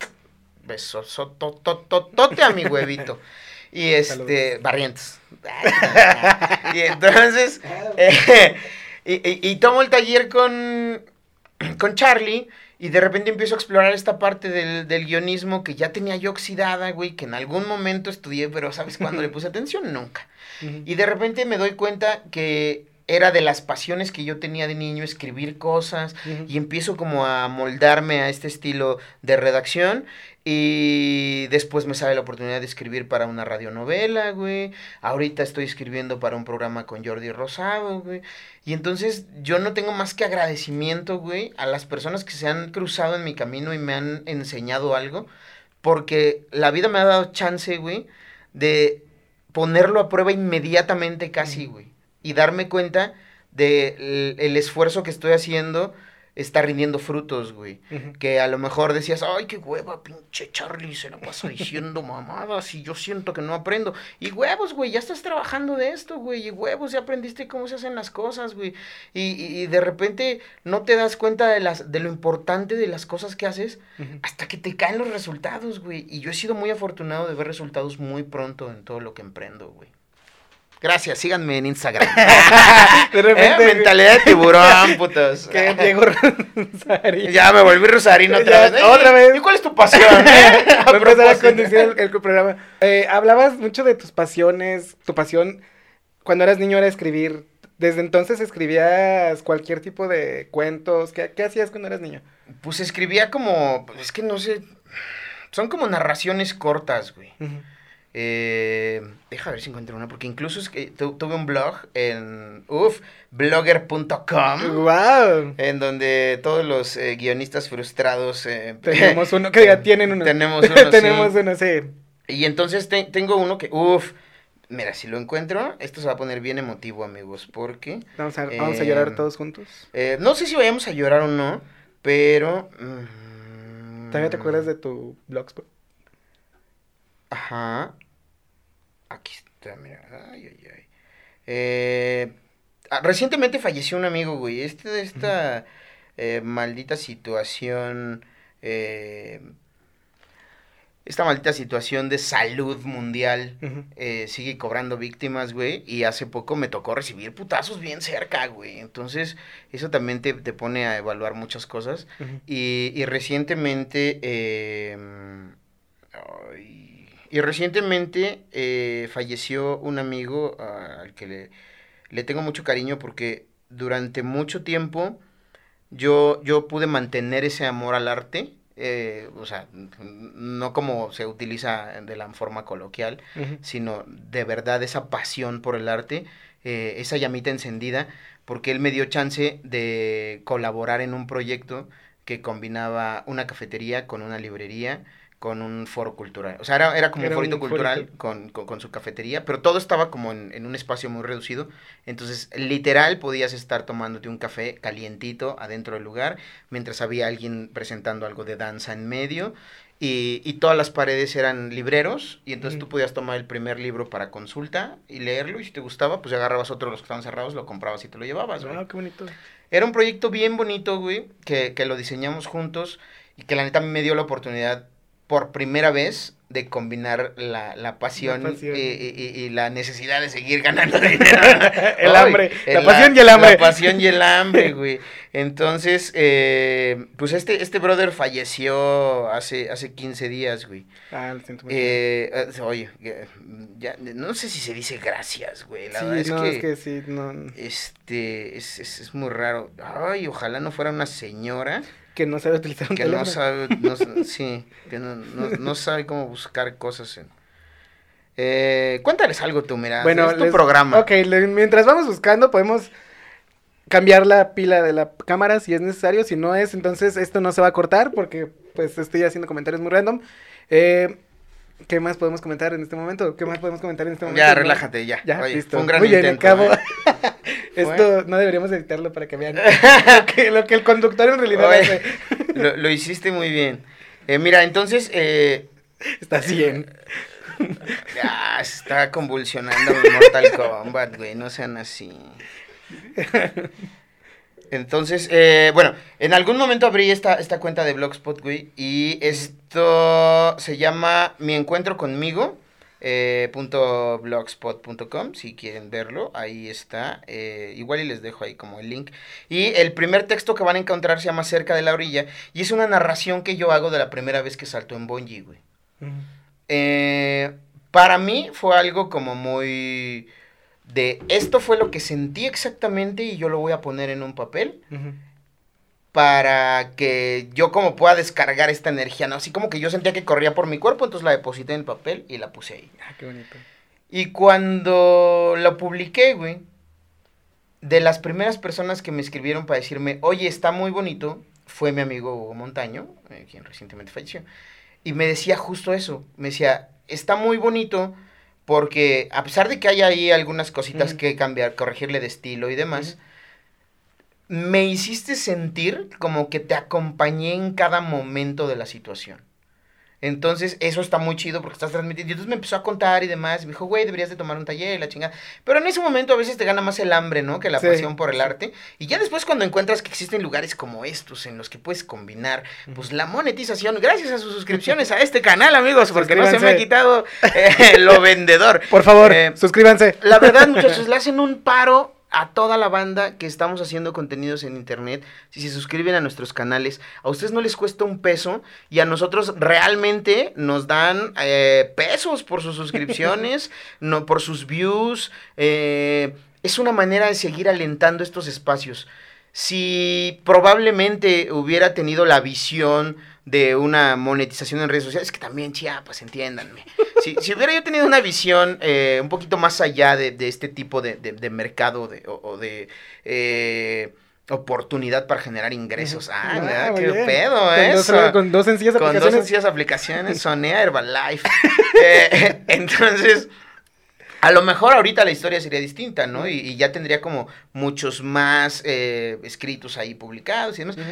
beso, tote a mi huevito. Y este, barrientos. y entonces, eh, y, y, y, tomo el taller con, con Charlie. Y de repente empiezo a explorar esta parte del, del, guionismo que ya tenía yo oxidada, güey, que en algún momento estudié, pero ¿sabes cuándo le puse atención? Nunca. Uh -huh. Y de repente me doy cuenta que era de las pasiones que yo tenía de niño, escribir cosas, uh -huh. y empiezo como a moldarme a este estilo de redacción. Y después me sale la oportunidad de escribir para una radionovela, güey. Ahorita estoy escribiendo para un programa con Jordi Rosado, güey. Y entonces yo no tengo más que agradecimiento, güey, a las personas que se han cruzado en mi camino y me han enseñado algo. Porque la vida me ha dado chance, güey, de ponerlo a prueba inmediatamente casi, güey. Y darme cuenta del de el esfuerzo que estoy haciendo está rindiendo frutos, güey. Uh -huh. Que a lo mejor decías, ay, qué hueva, pinche Charlie, se la pasa diciendo mamadas y yo siento que no aprendo. Y huevos, güey, ya estás trabajando de esto, güey. Y huevos, ya aprendiste cómo se hacen las cosas, güey. Y, y, y, de repente no te das cuenta de, las, de lo importante de las cosas que haces uh -huh. hasta que te caen los resultados, güey. Y yo he sido muy afortunado de ver resultados muy pronto en todo lo que emprendo, güey. Gracias, síganme en Instagram. de repente. ¿Eh? Mentalidad de tiburón, putos. Que Diego Rosario. Ya me volví Rosarino otra vez. Otra vez. ¿Y cuál es tu pasión? Eh? a empezar a conducir el, el programa. Eh, hablabas mucho de tus pasiones. Tu pasión cuando eras niño era escribir. Desde entonces escribías cualquier tipo de cuentos. ¿Qué, qué hacías cuando eras niño? Pues escribía como. Es que no sé. Son como narraciones cortas, güey. Uh -huh. Eh, deja ver si encuentro una, porque incluso es que tu, tuve un blog en, uff, blogger.com. Wow. En donde todos los eh, guionistas frustrados... Eh, tenemos uno, que diga, tienen uno. Tenemos uno, Tenemos sí. uno, sí. Y entonces te, tengo uno que, uff, mira, si lo encuentro, esto se va a poner bien emotivo, amigos, porque... Vamos a, vamos a llorar todos juntos. Eh, no sé si vayamos a llorar o no, pero... Mmm, ¿Todavía te acuerdas de tu blogspot? Ajá. Aquí está, mira. Ay, ay, ay. Eh, recientemente falleció un amigo, güey. Este, esta uh -huh. eh, maldita situación. Eh, esta maldita situación de salud mundial uh -huh. eh, sigue cobrando víctimas, güey. Y hace poco me tocó recibir putazos bien cerca, güey. Entonces, eso también te, te pone a evaluar muchas cosas. Uh -huh. y, y, recientemente. Eh, ay, y recientemente eh, falleció un amigo uh, al que le, le, tengo mucho cariño porque durante mucho tiempo yo, yo pude mantener ese amor al arte. eh, o sea, no como se utiliza de la forma coloquial, sino de verdad esa pasión por el arte, eh, esa llamita encendida, porque él me dio chance de colaborar en un proyecto que combinaba una cafetería con una librería, con un foro cultural. O sea, era, era como Era un forito un cultural forito. con, con- con su cafetería, pero todo estaba como en, en un espacio muy reducido. Entonces, literal, podías estar tomándote un café calientito adentro del lugar, mientras había alguien presentando algo de danza en medio. Y, y todas las paredes eran libreros, y entonces tú podías tomar el primer libro para consulta y leerlo, y si te gustaba, pues agarrabas otro de los que estaban cerrados, lo comprabas y te lo llevabas, güey. Ah, qué bonito. Era un proyecto bien bonito, güey, que, que lo diseñamos juntos y que la neta me dio la oportunidad por primera vez de combinar la, la pasión, La pasión. Y, y- la necesidad de seguir ganando dinero. El hambre, la pasión y el hambre. La pasión y el hambre, güey. Entonces, eh, pues este, este brother falleció hace, hace 15 días, güey. Ah, lo siento mucho. Eh, eh, oye, eh, ya, no sé si se dice gracias, güey. La sí, verdad es no, que... es que sí, no. Este, es, es, es muy raro. Ay, ojalá no fuera una señora Que no sabe utilizar un que no sabe, no, sí, que no, no, no sabe cómo buscar cosas en... Eh, cuéntales algo tú, mira, Bueno, es tu les- programa. Ok, le- mientras vamos buscando, podemos cambiar la pila de la cámara si es necesario. Si no es, entonces esto no se va a cortar porque pues estoy haciendo comentarios muy random. Eh, ¿Qué más podemos comentar en este momento? ¿Qué más podemos comentar en este momento? Ya, relájate, ya. Ya, Oye, listo. Fue un gran Muy bien, intento, acabo. ¿eh? Esto no deberíamos editarlo para que vean lo que, lo que el conductor en realidad Oye, hace. lo, lo hiciste muy bien. Eh, mira, entonces, eh, Está bien. ya, se está convulsionando mi Mortal Kombat, güey, no sean así. Entonces, eh, bueno, en algún momento abrí esta, esta cuenta de Blogspot, güey, y esto se llama Mi Encuentro Conmigo, eh, punto blogspot.com, si quieren verlo, ahí está, eh, igual y les dejo ahí como el link. Y el primer texto que van a encontrar se llama Cerca de la Orilla, y es una narración que yo hago de la primera vez que salto en bungee, güey. Eh, para mí fue algo como muy de esto fue lo que sentí exactamente y yo lo voy a poner en un papel Ujú. Para que yo como pueda descargar esta energía, ¿no? Así como que yo sentía que corría por mi cuerpo, entonces la deposité en el papel y la puse ahí. Ah, qué bonito. Y cuando lo publiqué, güey, de las primeras personas que me escribieron para decirme, oye, está muy bonito, fue mi amigo Hugo Montaño, eh, quien recientemente falleció. Y me decía justo eso, me decía, está muy bonito porque a pesar de que hay ahí algunas cositas que cambiar, corregirle de estilo y demás, me hiciste sentir como que te acompañé en cada momento de la situación. Entonces, eso está muy chido porque estás transmitiendo. Y entonces me empezó a contar y demás. Y me dijo, güey, deberías de tomar un taller y la chingada. Pero en ese momento a veces te gana más el hambre, ¿no? Que la Sí, pasión por el arte. Y ya después cuando encuentras que existen lugares como estos en los que puedes combinar, pues la monetización, gracias a sus suscripciones a este canal, amigos, porque no se me ha quitado eh, lo vendedor. Por favor, Eh, suscríbanse. la verdad, muchachos, le hacen un paro a toda la banda que estamos haciendo contenidos en internet. Si se suscriben a nuestros canales, a ustedes no les cuesta un peso y a nosotros realmente nos dan eh, pesos por sus suscripciones, no por sus views. eh, es una manera de seguir alentando estos espacios. Si probablemente hubiera tenido la visión de una monetización en redes sociales, que también Chiapas, entiéndanme. Si, si hubiera yo tenido una visión eh, un poquito más allá de, de este tipo de, de- de mercado de, o, o de eh, oportunidad para generar ingresos. Ah, Ah, qué bien. pedo, Con eso. dos, con dos sencillas Con dos aplicaciones. sencillas aplicaciones, Sonea Herbalife. Eh, entonces, a lo mejor ahorita la historia sería distinta, ¿no? Y, y ya tendría como muchos más eh, escritos ahí publicados y demás. Ujú.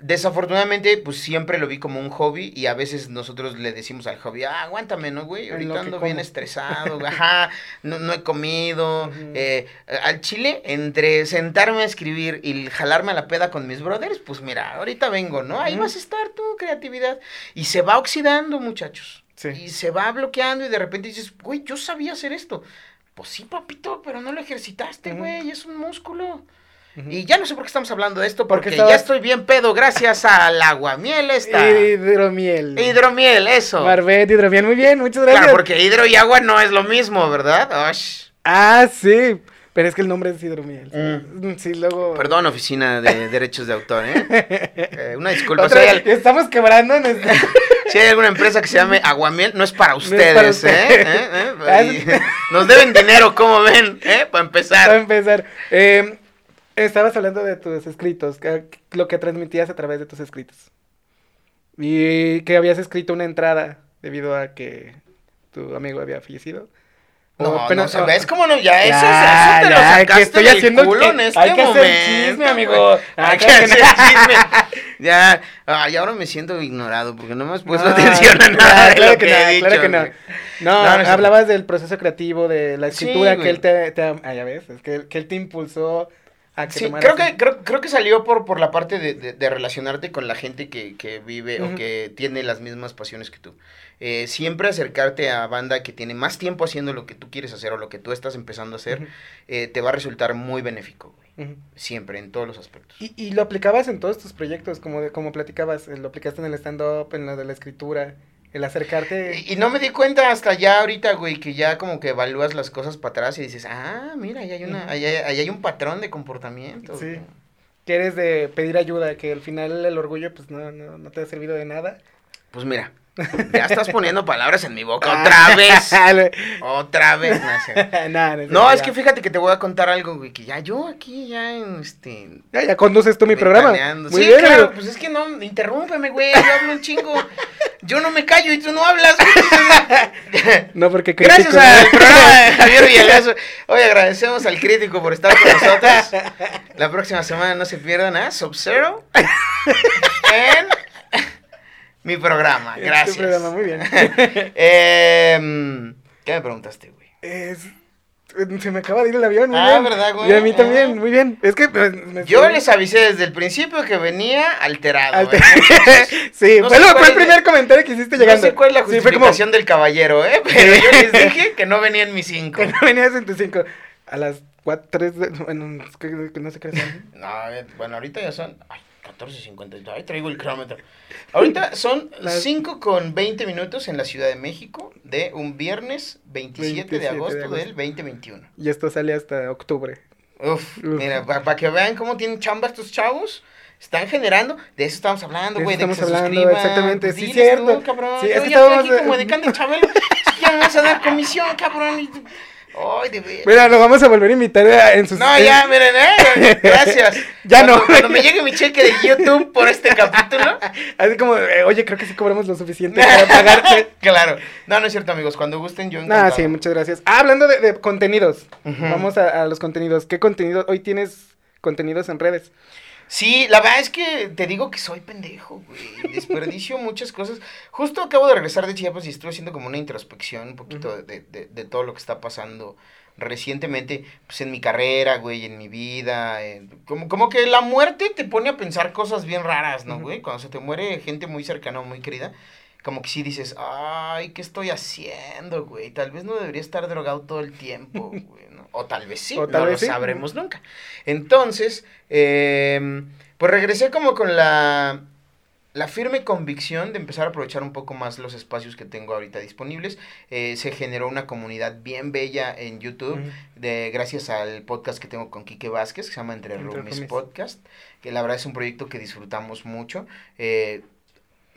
Desafortunadamente, pues siempre lo vi como un hobby y a veces nosotros le decimos al hobby, ah, aguántame, ¿no, güey? Ahorita ando bien como". estresado, güey, ajá, no, no he comido. Eh, al chile, entre sentarme a escribir y jalarme a la peda con mis brothers, pues mira, ahorita vengo, ¿no? Ahí vas a estar tu creatividad. Y se va oxidando, muchachos. Sí. Y se va bloqueando y de repente dices, güey, yo sabía hacer esto. Pues sí, papito, pero no lo ejercitaste, güey, es un músculo. Y ya no sé por qué estamos hablando de esto, Porque porque estabas- ya estoy bien pedo gracias al aguamiel esta. Hidromiel. Hidromiel, eso. Barbet, hidromiel. Muy bien, muchas gracias. Claro, porque hidro y agua no es lo mismo, ¿verdad? Osh. Ah, sí. Pero es que el nombre es hidromiel. Mm. Sí, luego. Perdón, oficina de derechos de autor, ¿eh? Eh, una disculpa. Otra Estamos quebrando en este- si hay alguna empresa que se llame Aguamiel, no es para es ustedes, para ¿eh? ustedes. ¿Eh? ¿Eh? Ah, Y Nos deben dinero, ¿cómo ven? ¿Eh? Para Para empezar. empezar. Eh, estabas hablando de tus escritos, que- lo que transmitías a través de tus escritos. Y que habías escrito una entrada debido a que tu amigo había fallecido. No, apenas- no, se ¿ves cómo no? Ya, eso, Ya, eso te lo ya, que sacaste estoy del haciendo- culo que en este hay que hacer momento, chisme, amigo. Hay que hacer chisme. Ya, ay, ahora me siento ignorado porque no me has puesto No, atención a nada de claro lo que que, no, he dicho. claro que no. hablabas del proceso creativo, de la Sí, escritura que él te, te- Ah, ya ves, es que, él- que él te impulsó a que Sí, creo que, creo, creo que salió por, por la parte de, de- de relacionarte con la gente que, que vive Ujú. o que tiene las mismas pasiones que tú. Eh, siempre acercarte a banda que tiene más tiempo haciendo lo que tú quieres hacer o lo que tú estás empezando a hacer, Ujú, eh, te va a resultar muy benéfico, güey. ujú. Siempre, en todos los aspectos. Y, y lo aplicabas en todos tus proyectos, como, de- como platicabas, eh, lo aplicaste en el stand-up, en lo de la escritura, el acercarte... Y, y no me di cuenta hasta ya ahorita, güey, que ya como que evalúas las cosas para atrás y dices, ah, mira, ahí hay, una, ahí hay, ahí hay un patrón de comportamiento. Sí. güey". que eres de pedir ayuda, que al final el orgullo pues no, no, no te ha servido de nada. Pues mira, ya estás poniendo palabras en mi boca Ah. otra vez. Otra vez, no no, es No, que fíjate que te voy a contar algo, güey, que ya yo aquí, ya en este... Ya, ya conduces tú mi programa. Muy sí, bien, claro, amigo. pues es que no, interrúmpeme, güey, yo hablo un chingo. Yo no me callo y tú no hablas, güey. No, porque Gracias al programa de Javier Villalazo. Hoy agradecemos al crítico por estar con nosotros. La próxima semana no se pierdan a Sub-Zero en mi programa. En tu Gracias. programa, muy bien. Em, ¿Qué me preguntaste, güey? Es- Se me acaba de ir el avión, muy Ah, bien. ¿verdad, güey? Y a mí también, Ah. muy bien. Es que... pues, me- Yo les avisé desde el principio que venía alterado. Alte- ¿eh? sí, No cuál fue el primer comentario que hiciste No llegando. sé cuál es la Sí, fue como, justificación del caballero, ¿eh? Pero yo les dije que no venía en mi cinco. que no venías en tus cinco. A las cuatro, tres, de- bueno, no sé qué son. No, ver, bueno, ahorita ya son. Ay, 14.50. Ahí traigo el cronómetro. Ahorita son Las- 5 con 20 minutos en la Ciudad de México de un viernes 27, 27 de, de agosto agosto. del 2021. Y esto sale hasta octubre. Uf, Uf. mira, para que vean cómo tienen chamba estos chavos. Están generando, de eso estamos hablando, De güey, eso de que se hablando, suscriban. exactamente, Pues sí, diles cierto. tú, cabrón. Sí, Yo es que ya estoy estábamos- aquí como de can de Chabelo. Es que ya me vas a dar comisión, cabrón. y Ay, de veras. Mira, lo vamos a volver a invitar a- en sus... No, ya, miren, eh. Gracias. Ya Cuando- no. Cuando me llegue mi cheque de YouTube por este capítulo. Así como, eh, oye, creo que sí cobramos lo suficiente para pagarte. claro. No, no es cierto, amigos. Cuando gusten, yo Ah, encantado. sí, muchas gracias. Ah, hablando de, de contenidos. Vamos a, a los contenidos. ¿Qué contenidos? Hoy tienes contenidos en redes. Sí, la verdad es que te digo que soy pendejo, güey. Desperdicio muchas cosas. Justo acabo de regresar de Chiapas y estuve haciendo como una introspección un poquito de, de- de todo lo que está pasando recientemente, pues en mi carrera, güey, en mi vida. como, como que la muerte te pone a pensar cosas bien raras, ¿no, güey? Cuando se te muere gente muy cercana o muy querida, como que sí dices, ay, ¿qué estoy haciendo, güey? Tal vez no debería estar drogado todo el tiempo, güey. O tal vez sí, O tal no vez lo sí. sabremos nunca. Entonces, eh, pues regresé como con la, la firme convicción de empezar a aprovechar un poco más los espacios que tengo ahorita disponibles. Eh, se generó una comunidad bien bella en YouTube, de, gracias al podcast que tengo con Quique Vázquez, que se llama Entre, Entre Roomies Roomies. Podcast, que la verdad es un proyecto que disfrutamos mucho. Eh,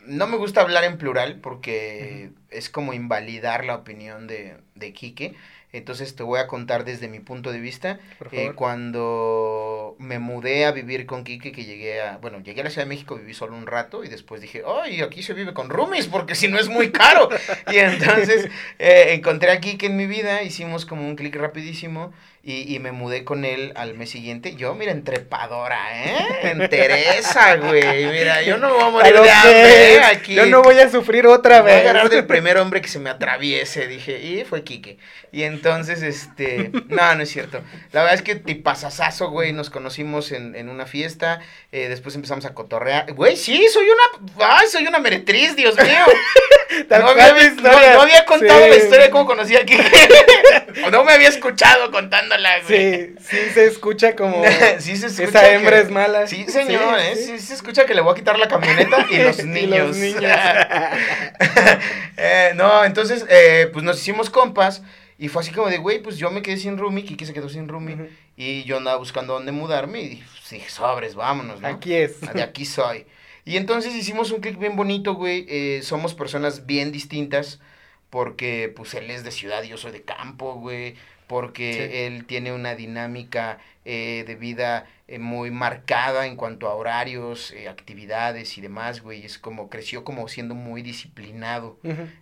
no me gusta hablar en plural porque es como invalidar la opinión de, de Quique. Entonces te voy a contar desde mi punto de vista. Eh, cuando me mudé a vivir con Quique, que llegué a, bueno, llegué a la Ciudad de México, viví solo un rato y después dije, ay, aquí se vive con roomies porque si no es muy caro. y entonces eh, encontré a Quique en mi vida, hicimos como un clic rapidísimo y, y me mudé con él al mes siguiente. Yo, mira, entrepadora, ¿eh? Entereza, güey. Mira, yo no voy a morir de hambre ¿eh? aquí. Yo no voy a sufrir otra Voy a vez. agarrar del primer hombre que se me atraviese, dije, y fue Quique. Y entonces, este, no, no es cierto. La verdad es que tipazazazo, güey, nos conocimos en, en una fiesta, eh, después empezamos a cotorrear. Güey, sí, soy una, ay, soy una meretriz, Dios mío. No había, no- había contado Sí. la historia de cómo conocí a Quique. o no me había escuchado güey. Sí, sí se escucha como... sí se escucha Esa hembra que- es mala. Sí, señor, Sí, ¿eh? sí. Sí, se escucha que le voy a quitar la camioneta y los Y niños. los niños. Eh, no, entonces, eh, pues nos hicimos compas Y fue así como de, güey, pues yo me quedé sin roomie, Kike se quedó sin roomie. Y yo andaba buscando dónde mudarme y dije, sí, sobres, vámonos, ¿no? Aquí es. De aquí soy. Y entonces hicimos un clic bien bonito, güey. eh, somos personas bien distintas porque, pues, él es de ciudad y yo soy de campo, güey. Porque Sí. él tiene una dinámica eh, de vida eh, muy marcada en cuanto a horarios, eh, actividades y demás, güey. Es como, creció como siendo muy disciplinado.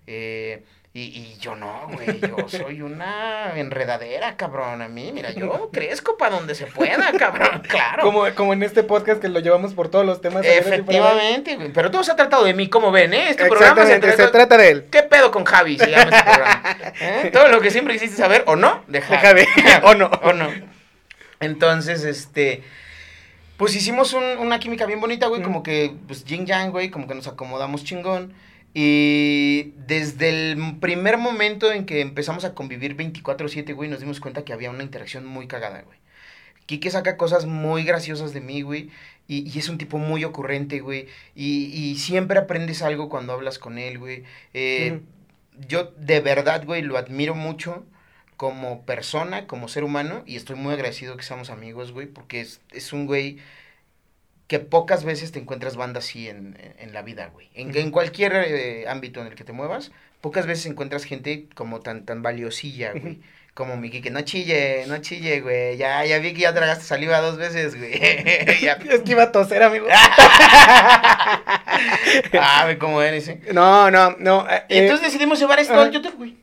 Eh, y, y yo no, güey, yo soy una enredadera, cabrón. A mí, mira, yo crezco para donde se pueda, cabrón, claro. Como, como en este podcast que lo llevamos por todos los temas. Efectivamente, güey. Pero todo se ha tratado de mí, como ven, ¿eh? Este programa se trata... de él. ¿Qué pedo con Javi? Se llama este programa. ¿Eh? Todo lo que siempre quisiste saber, o no, de De Javi. Javi, o no. o no. Entonces, este... Pues hicimos un- una química bien bonita, güey, Ujú. como que, pues, yin yang, güey, como que nos acomodamos chingón. Y desde el primer momento en que empezamos a convivir 24/7, güey, nos dimos cuenta que había una interacción muy cagada, güey. Quique saca cosas muy graciosas de mí, güey. Y, y es un tipo muy ocurrente, güey. Y, y siempre aprendes algo cuando hablas con él, güey. Eh, Yo de verdad, güey, lo admiro mucho como persona, como ser humano. Y estoy muy agradecido que seamos amigos, güey. Porque es, es un güey que pocas veces te encuentras banda así en, en- en la vida, güey. En, en cualquier eh, ámbito en el que te muevas, pocas veces encuentras gente como tan, tan valiosilla, güey. Como Miki, que no chille, no chille, güey. Ya, ya vi que ya tragaste saliva dos veces, güey. ya. Es que iba a toser, amigo. ah, ve cómo eres, ¿eh? No, no, no. eh, Y entonces decidimos llevar esto ajá. al YouTube, güey.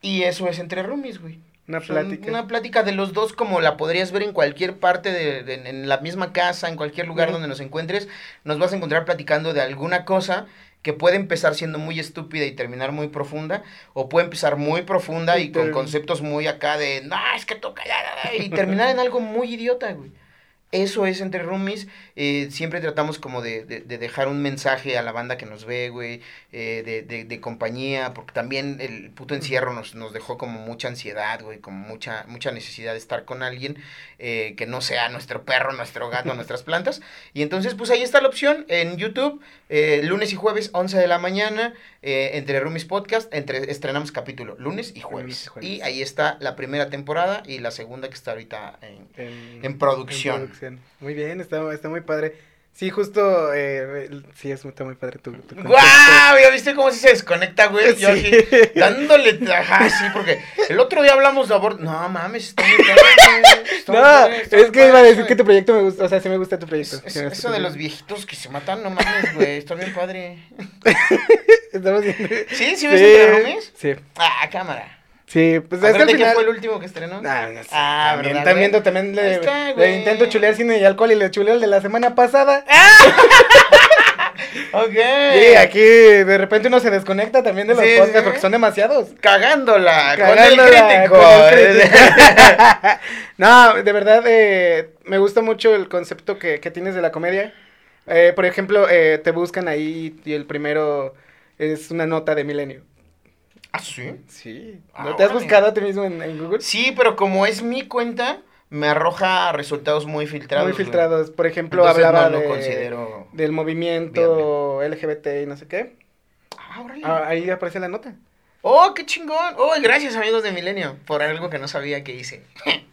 Y eso es entre roomies, güey. Una plática. Una plática de los dos como la podrías ver en cualquier parte de, de- en la misma casa, en cualquier lugar donde nos encuentres, nos vas a encontrar platicando de alguna cosa que puede empezar siendo muy estúpida y terminar muy profunda, o puede empezar muy profunda y con Ter- conceptos muy acá de, no, es que toca, ya, ya, ya", y terminar en algo muy idiota, güey. Eso es entre roomies. eh, siempre tratamos como de, de- de dejar un mensaje a la banda que nos ve, güey. eh, de, de- de compañía. Porque también el puto encierro nos, nos dejó como mucha ansiedad, güey. Como mucha, mucha necesidad de estar con alguien eh, que no sea nuestro perro, nuestro gato, nuestras plantas. Y entonces, pues ahí está la opción en YouTube. eh, lunes y jueves, 11 de la mañana. eh, entre Roomies Podcast. Entre, estrenamos capítulo lunes y jueves. y jueves. Y ahí está la primera temporada y la segunda que está ahorita en, En, en producción. en producción. Muy bien, está, está muy padre. Sí, justo, eh, sí, es, está muy padre tu, tu. ¡Guau! ¿Ya viste cómo se desconecta, güey? Yo Sí. dándole, ajá, sí, porque el otro día hablamos de aborto. No mames, está muy padre, está No, padre, está es que iba a padre, decir que tu proyecto me gusta, o sea, sí me gusta tu proyecto. Es- sí es- eso tu de los viejitos que se matan, no mames, güey, está bien padre. Estamos viendo. ¿Sí? ¿Sí ves entre roomies? Sí, Ah, cámara. Sí, pues A es que ver, al ¿de qué final... fue el último que estrenó? Ah, no sé, Ah, también, ¿verdad, también, también le, está, le güey. intento chulear cine y alcohol y le chuleé el de la semana pasada. Ok. Sí, aquí de repente uno se desconecta también de los Sí, podcasts sí. porque son demasiados. Cagándola, Cagándola con el crítico. con el crítico. no, de verdad, eh, me gusta mucho el concepto que, que tienes de la comedia. Eh, por ejemplo, eh, te buscan ahí y el primero es una nota de Milenio. ¿Ah, sí? Sí. Ah, ¿No te has buscado a ti mismo en, en Google? Sí, pero como es mi cuenta, me arroja resultados muy filtrados. Muy güey. filtrados. Por ejemplo, Entonces hablaba no lo de, considero del movimiento LGBT y no sé qué. Ah, órale. Ah, ahí aparece la nota. Oh, qué chingón. Oh, gracias amigos de Milenio por algo que no sabía que hice.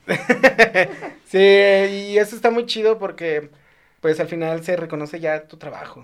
Sí, y eso está muy chido porque, pues al final se reconoce ya tu trabajo.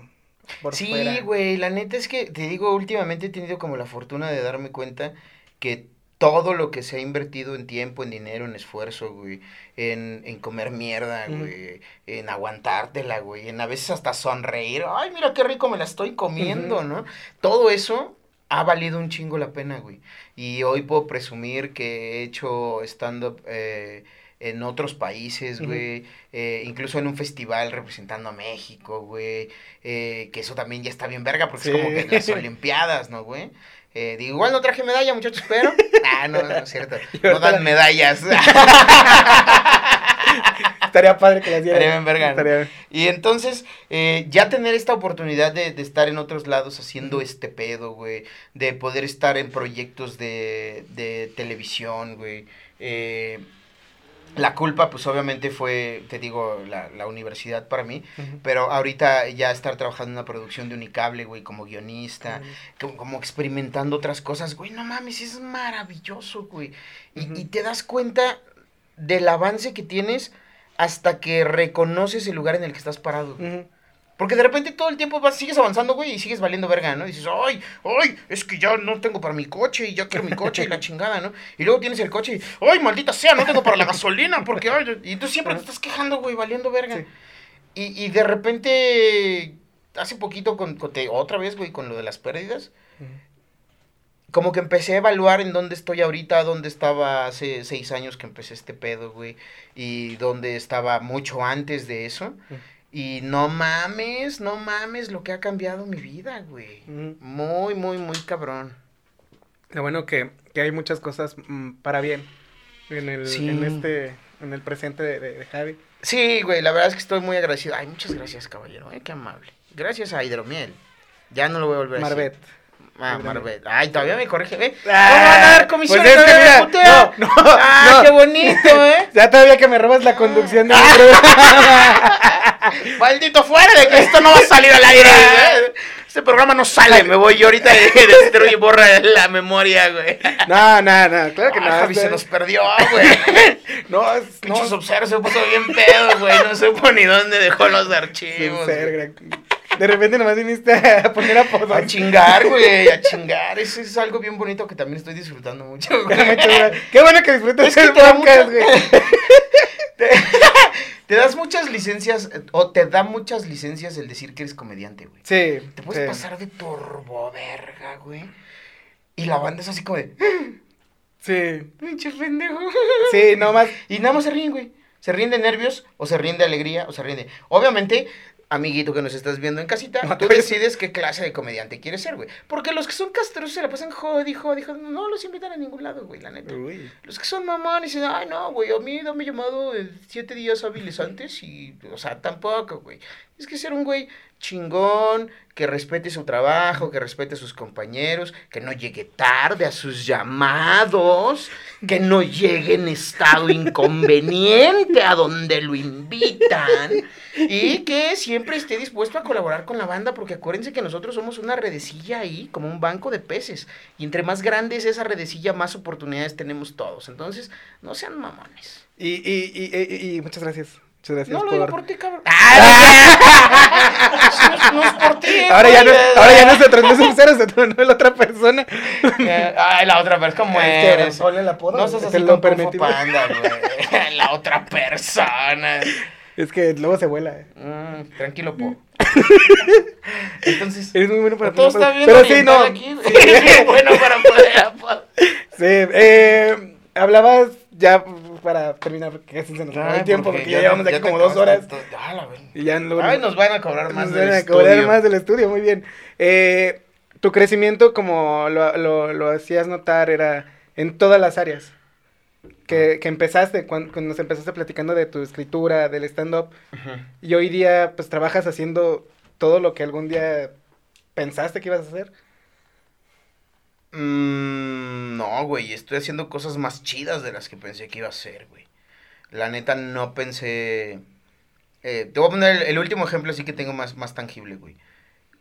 Por sí, güey, la neta es que te digo, últimamente he tenido como la fortuna de darme cuenta que todo lo que se ha invertido en tiempo, en dinero, en esfuerzo, güey, en, en comer mierda, Ujú. güey, en aguantártela, güey, en a veces hasta sonreír, ay, mira qué rico me la estoy comiendo. ¿no? Todo eso ha valido un chingo la pena, güey. Y hoy puedo presumir que he hecho stand-up eh, en otros países, güey, eh, incluso en un festival representando a México, güey, eh, que eso también ya está bien verga, porque Sí. es como que las Olimpiadas, ¿no, güey? Eh, digo, igual no traje medalla, muchachos, pero... Ah, no, no es cierto. No dan medallas. Estaría padre que las dieran. Estaría bien verga. Estaría- Y entonces, eh, ya tener esta oportunidad de, de estar en otros lados haciendo este pedo, güey, de poder estar en proyectos de, de televisión, güey, eh, La culpa, pues obviamente fue, te digo, la, la universidad para mí. Pero ahorita ya estar trabajando en una producción de Unicable, güey, como guionista, como, como experimentando otras cosas, güey, no mames, es maravilloso, güey. Y, y te das cuenta del avance que tienes hasta que reconoces el lugar en el que estás parado. güey. Porque de repente todo el tiempo vas, sigues avanzando, güey, y sigues valiendo verga, ¿no? Y dices, ay, ay, es que ya no tengo para mi coche y ya quiero mi coche y la chingada, ¿no? Y luego tienes el coche y, ay, maldita sea, no tengo para la gasolina, porque, ay, y tú siempre te estás quejando, güey, valiendo verga. Sí. Y, y de repente, hace poquito, con, con- te- otra vez, güey, con lo de las pérdidas, como que empecé a evaluar en dónde estoy ahorita, dónde estaba hace seis años que empecé este pedo, güey, y dónde estaba mucho antes de eso. Y no mames, no mames lo que ha cambiado mi vida, güey. Muy, muy, muy cabrón. Lo bueno que, que hay muchas cosas mm, para bien en el, Sí. en este, en el presente de, de- de Javi. Sí, güey, la verdad es que estoy muy agradecido. Ay, muchas gracias, caballero, eh, qué amable. Gracias a Hidromiel. Ya no lo voy a volver a Marbet. decir. Ah. Marbet. Ay, todavía me corrige, ¿eh? ¿Cómo Ah, van a dar comisión? pues es que mira, no, no, ah, no. qué bonito, ¿eh? Ya todavía que me robas la conducción de mi Ah. programa. Maldito fuera de que esto no va a salir al aire. ¿eh? Este programa no sale, me voy yo ahorita y destruye y borra la memoria, güey. No, no, no, claro que no. Javi se este- nos perdió, güey. No, es, no, Pinches observos se puso bien pedo, güey. No supo ni dónde dejó los archivos. ser, De repente nomás viniste a poner apodos. A chingar, güey, a chingar. Eso es algo bien bonito que también estoy disfrutando mucho, güey. Qué bueno que disfrutes Es que el te podcast, güey. Te, te das muchas licencias, o te da muchas licencias el decir que eres comediante, güey. Sí. Te puedes sí. pasar de turbo verga, güey. Y la banda es así como de, Sí. pinche pendejo. Sí, no más. Y nada más se ríen, güey. Se ríen de nervios, o se ríen de alegría, o se ríen de. Obviamente, amiguito que nos estás viendo en casita, No, tú decides qué clase de comediante quieres ser, güey. Porque los que son castrosos se la pasan jodi, jodi, jodi. No los invitan a ningún lado, güey, la neta. Uy. Los que son mamones dicen, ay, no, güey, a mí dame llamado siete días hábiles antes y, o sea, tampoco, güey. Es que ser un güey chingón, que respete su trabajo, que respete a sus compañeros, que no llegue tarde a sus llamados, que no llegue en estado inconveniente a donde lo invitan y que siempre esté dispuesto a colaborar con la banda, porque acuérdense que nosotros somos una redecilla ahí, como un banco de peces, y entre más grande es esa redecilla, más oportunidades tenemos todos. Entonces, no sean mamones. Y, y, y, y, y muchas gracias. Muchas gracias No lo por... digo por ti, cabrón. no, no es por ti. Ahora ya, no, ahora ya no somos ceros, se tronó la otra persona. Eh, Ay, la otra persona, ¿cómo eres? ponle el apodo, No seas te así lo permití. Panda, güey. La otra persona. Es que luego se vuela. eh. Mm, tranquilo, po. Entonces, Eres muy bueno para todo está bien Pero sí, no. aquí. Es bueno para poder. Sí, eh, hablabas ya para terminar, porque casi se nos acabó Ay, el tiempo, porque, ya llevamos te- aquí como dos horas. Ah. Y ya luego Ay, nos- van a cobrar más nos del van a cobrar estudio. más del estudio, muy bien. Eh, tu crecimiento, como lo, lo, lo hacías notar, era en todas las áreas. Que, que empezaste, cuando, cuando nos empezaste platicando de tu escritura, del stand-up, y hoy día pues trabajas haciendo todo lo que algún día pensaste que ibas a hacer. Mm, no, güey, estoy haciendo cosas más chidas de las que pensé que iba a hacer, güey. La neta no pensé... eh, te voy a poner el, el último ejemplo así que tengo más, más tangible, güey.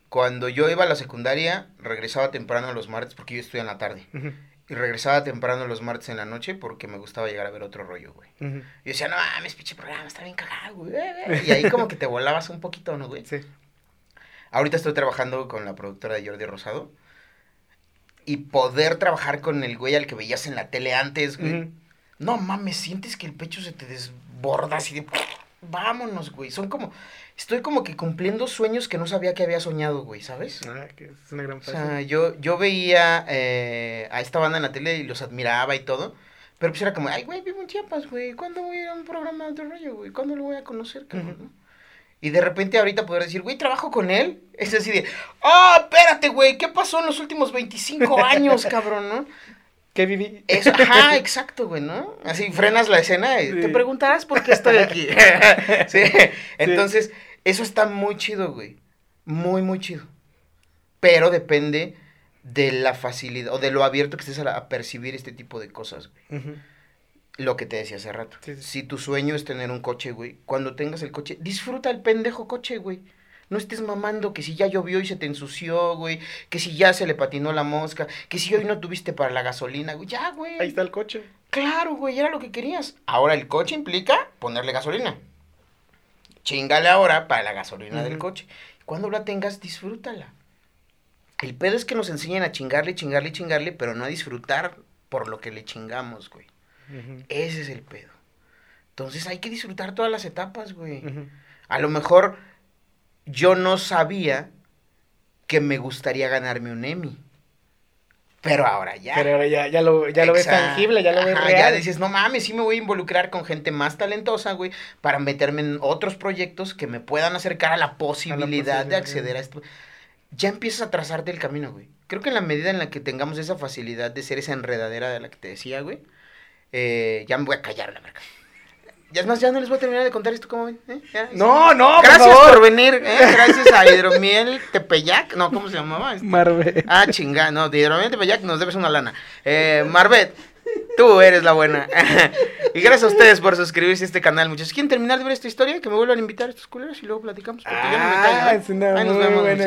Cuando yo iba a la secundaria, regresaba temprano los martes porque yo estudiaba en la tarde. Y regresaba temprano los martes en la noche porque me gustaba llegar a ver otro rollo, güey. ujú. Y decía, no mames, pinche programa, está bien cagado, güey. Y ahí como que te volabas un poquito, ¿no, güey? Sí. Ahorita estoy trabajando con la productora de Jordi Rosado. Y poder trabajar con el güey al que veías en la tele antes, güey. Ujú. No mames, sientes que el pecho se te desborda así de... Vámonos, güey. Son como... Estoy como que cumpliendo sueños que no sabía que había soñado, güey, ¿sabes? Ah, que es una gran O frase. sea, yo, yo veía eh, a esta banda en la tele y los admiraba y todo. Pero pues era como, ay, güey, vivo en Chiapas, güey. ¿Cuándo voy a ir a un programa de rollo, güey? ¿Cuándo lo voy a conocer, cabrón? No? Y de repente ahorita poder decir, güey, trabajo con él. Es así de, ah, espérate, güey, ¿qué pasó en los últimos 25 años, cabrón, no? ¿Qué viví? Eso, ajá, exacto, güey, ¿no? Así frenas la escena y Sí. te preguntarás por qué estoy aquí. sí. Entonces, eso está muy chido, güey. Muy, muy chido. Pero depende de la facilidad o de lo abierto que estés a, la- a percibir este tipo de cosas, güey. Ujú. Lo que te decía hace rato. Sí, sí. Si tu sueño es tener un coche, güey, cuando tengas el coche, disfruta el pendejo coche, güey. No estés mamando que si ya llovió y se te ensució, güey, que si ya se le patinó la mosca, que si hoy no tuviste para la gasolina, güey, ya, güey. Ahí está el coche. Claro, güey, era lo que querías. Ahora el coche implica ponerle gasolina. Chingale ahora para la gasolina del coche. Cuando la tengas, disfrútala. El pedo es que nos enseñan a chingarle, chingarle, chingarle, pero no a disfrutar por lo que le chingamos, güey. Ese es el pedo. Entonces hay que disfrutar todas las etapas, güey. A lo mejor yo no sabía que me gustaría ganarme un Emmy. Pero ahora ya. Pero ahora ya, ya lo, ya lo ves tangible, ya lo ves Ajá, real. Ya dices, no mames, sí me voy a involucrar con gente más talentosa, güey, para meterme en otros proyectos que me puedan acercar a la posibilidad de posibilidad. acceder a esto. Ya empiezas a trazarte el camino, güey. Creo que en la medida en la que tengamos esa facilidad de ser esa enredadera de la que te decía, güey, eh, ya me voy a callar la verga. Ya es más, ya no les voy a terminar de contar esto, ¿cómo ven? ¿Eh? Ya, No, no, por Gracias favor. por venir, ¿eh? Gracias a Hidromiel Tepeyac. No, ¿cómo se llamaba? Este- Marvel. Ah, chinga, no, de Hidromiel Tepeyac nos debes una lana. Eh, Marbet, tú eres la buena. y gracias a ustedes por suscribirse a este canal, muchachos. ¿Quieren terminar de ver esta historia? Que me vuelvan a invitar estos culeros y luego platicamos. Porque yo no me Ah, callo, ¿eh? es una nos muy vemos, buena.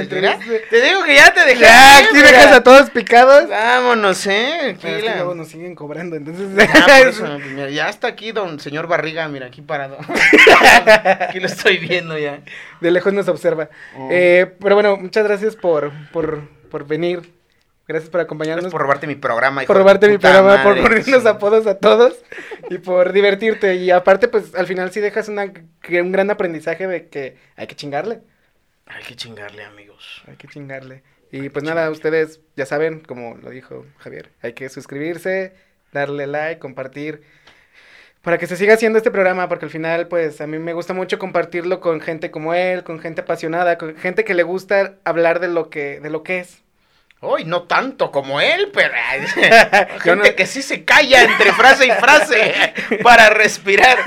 Te digo que ya te dejé. Ya, aquí, mira. dejas a todos picados. Vámonos, eh. Pero es que luego nos siguen cobrando, entonces. Ah, por eso, mira, ya está aquí don señor Barriga, mira, aquí parado. aquí lo estoy viendo ya. De lejos nos observa. Oh. Eh, pero bueno, muchas gracias por, por, por venir. Gracias por acompañarnos. Gracias por robarte mi programa. hijo por robarte mi programa, por ponernos Sí. apodos a todos y por divertirte. Y aparte, pues al final sí dejas una, un gran aprendizaje de que hay que chingarle. Hay que chingarle, amigos. Hay que chingarle. Y pues nada, ustedes ya saben, como lo dijo Javier, hay que suscribirse, darle like, compartir. Para que se siga haciendo este programa, porque al final, pues a mí me gusta mucho compartirlo con gente como él, con gente apasionada, con gente que le gusta hablar de lo que, de lo que es. Hoy no tanto como él, pero gente no- que sí se calla entre frase y frase para respirar.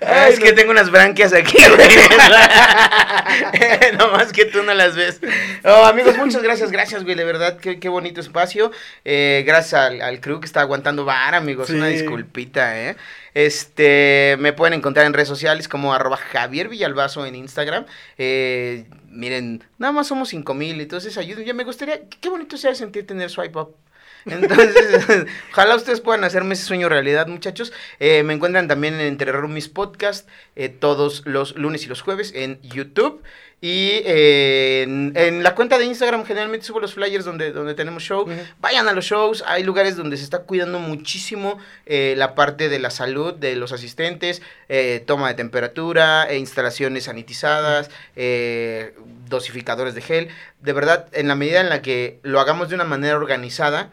Ay, es que tengo unas branquias aquí, güey. no más que tú no las ves. Oh, amigos, muchas gracias, gracias, güey. De verdad, qué, qué bonito espacio. Eh, gracias al, al crew que está aguantando bar, amigos. Una disculpita, ¿eh? Este, me pueden encontrar en redes sociales como arroba Javier Villalbazo en Instagram. Eh, miren, nada más somos cinco mil, entonces ayúdenme. Ya me gustaría, qué bonito sea sentir tener swipe up. Entonces, ojalá ustedes puedan hacerme ese sueño realidad, muchachos. Eh, me encuentran también en Entre Roomies Podcast eh, todos los lunes y los jueves en YouTube. Y eh, en, en la cuenta de Instagram generalmente subo los flyers donde, donde tenemos show. Vayan a los shows, hay lugares donde se está cuidando muchísimo eh, la parte de la salud de los asistentes, eh, toma de temperatura, eh, instalaciones sanitizadas, dosificadores de gel. De verdad, en la medida en la que lo hagamos de una manera organizada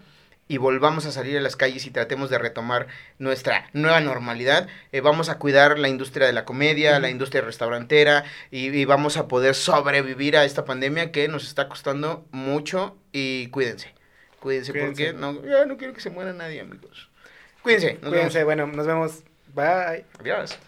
y volvamos a salir a las calles y tratemos de retomar nuestra nueva normalidad, eh, vamos a cuidar la industria de la comedia, la industria restaurantera y, y vamos a poder sobrevivir a esta pandemia que nos está costando mucho y cuídense. Cuídense, Cuídense. porque no, ya no quiero que se muera nadie, amigos. Cuídense. Nos Cuídense, bueno, nos vemos. Bye. vemos. Adiós.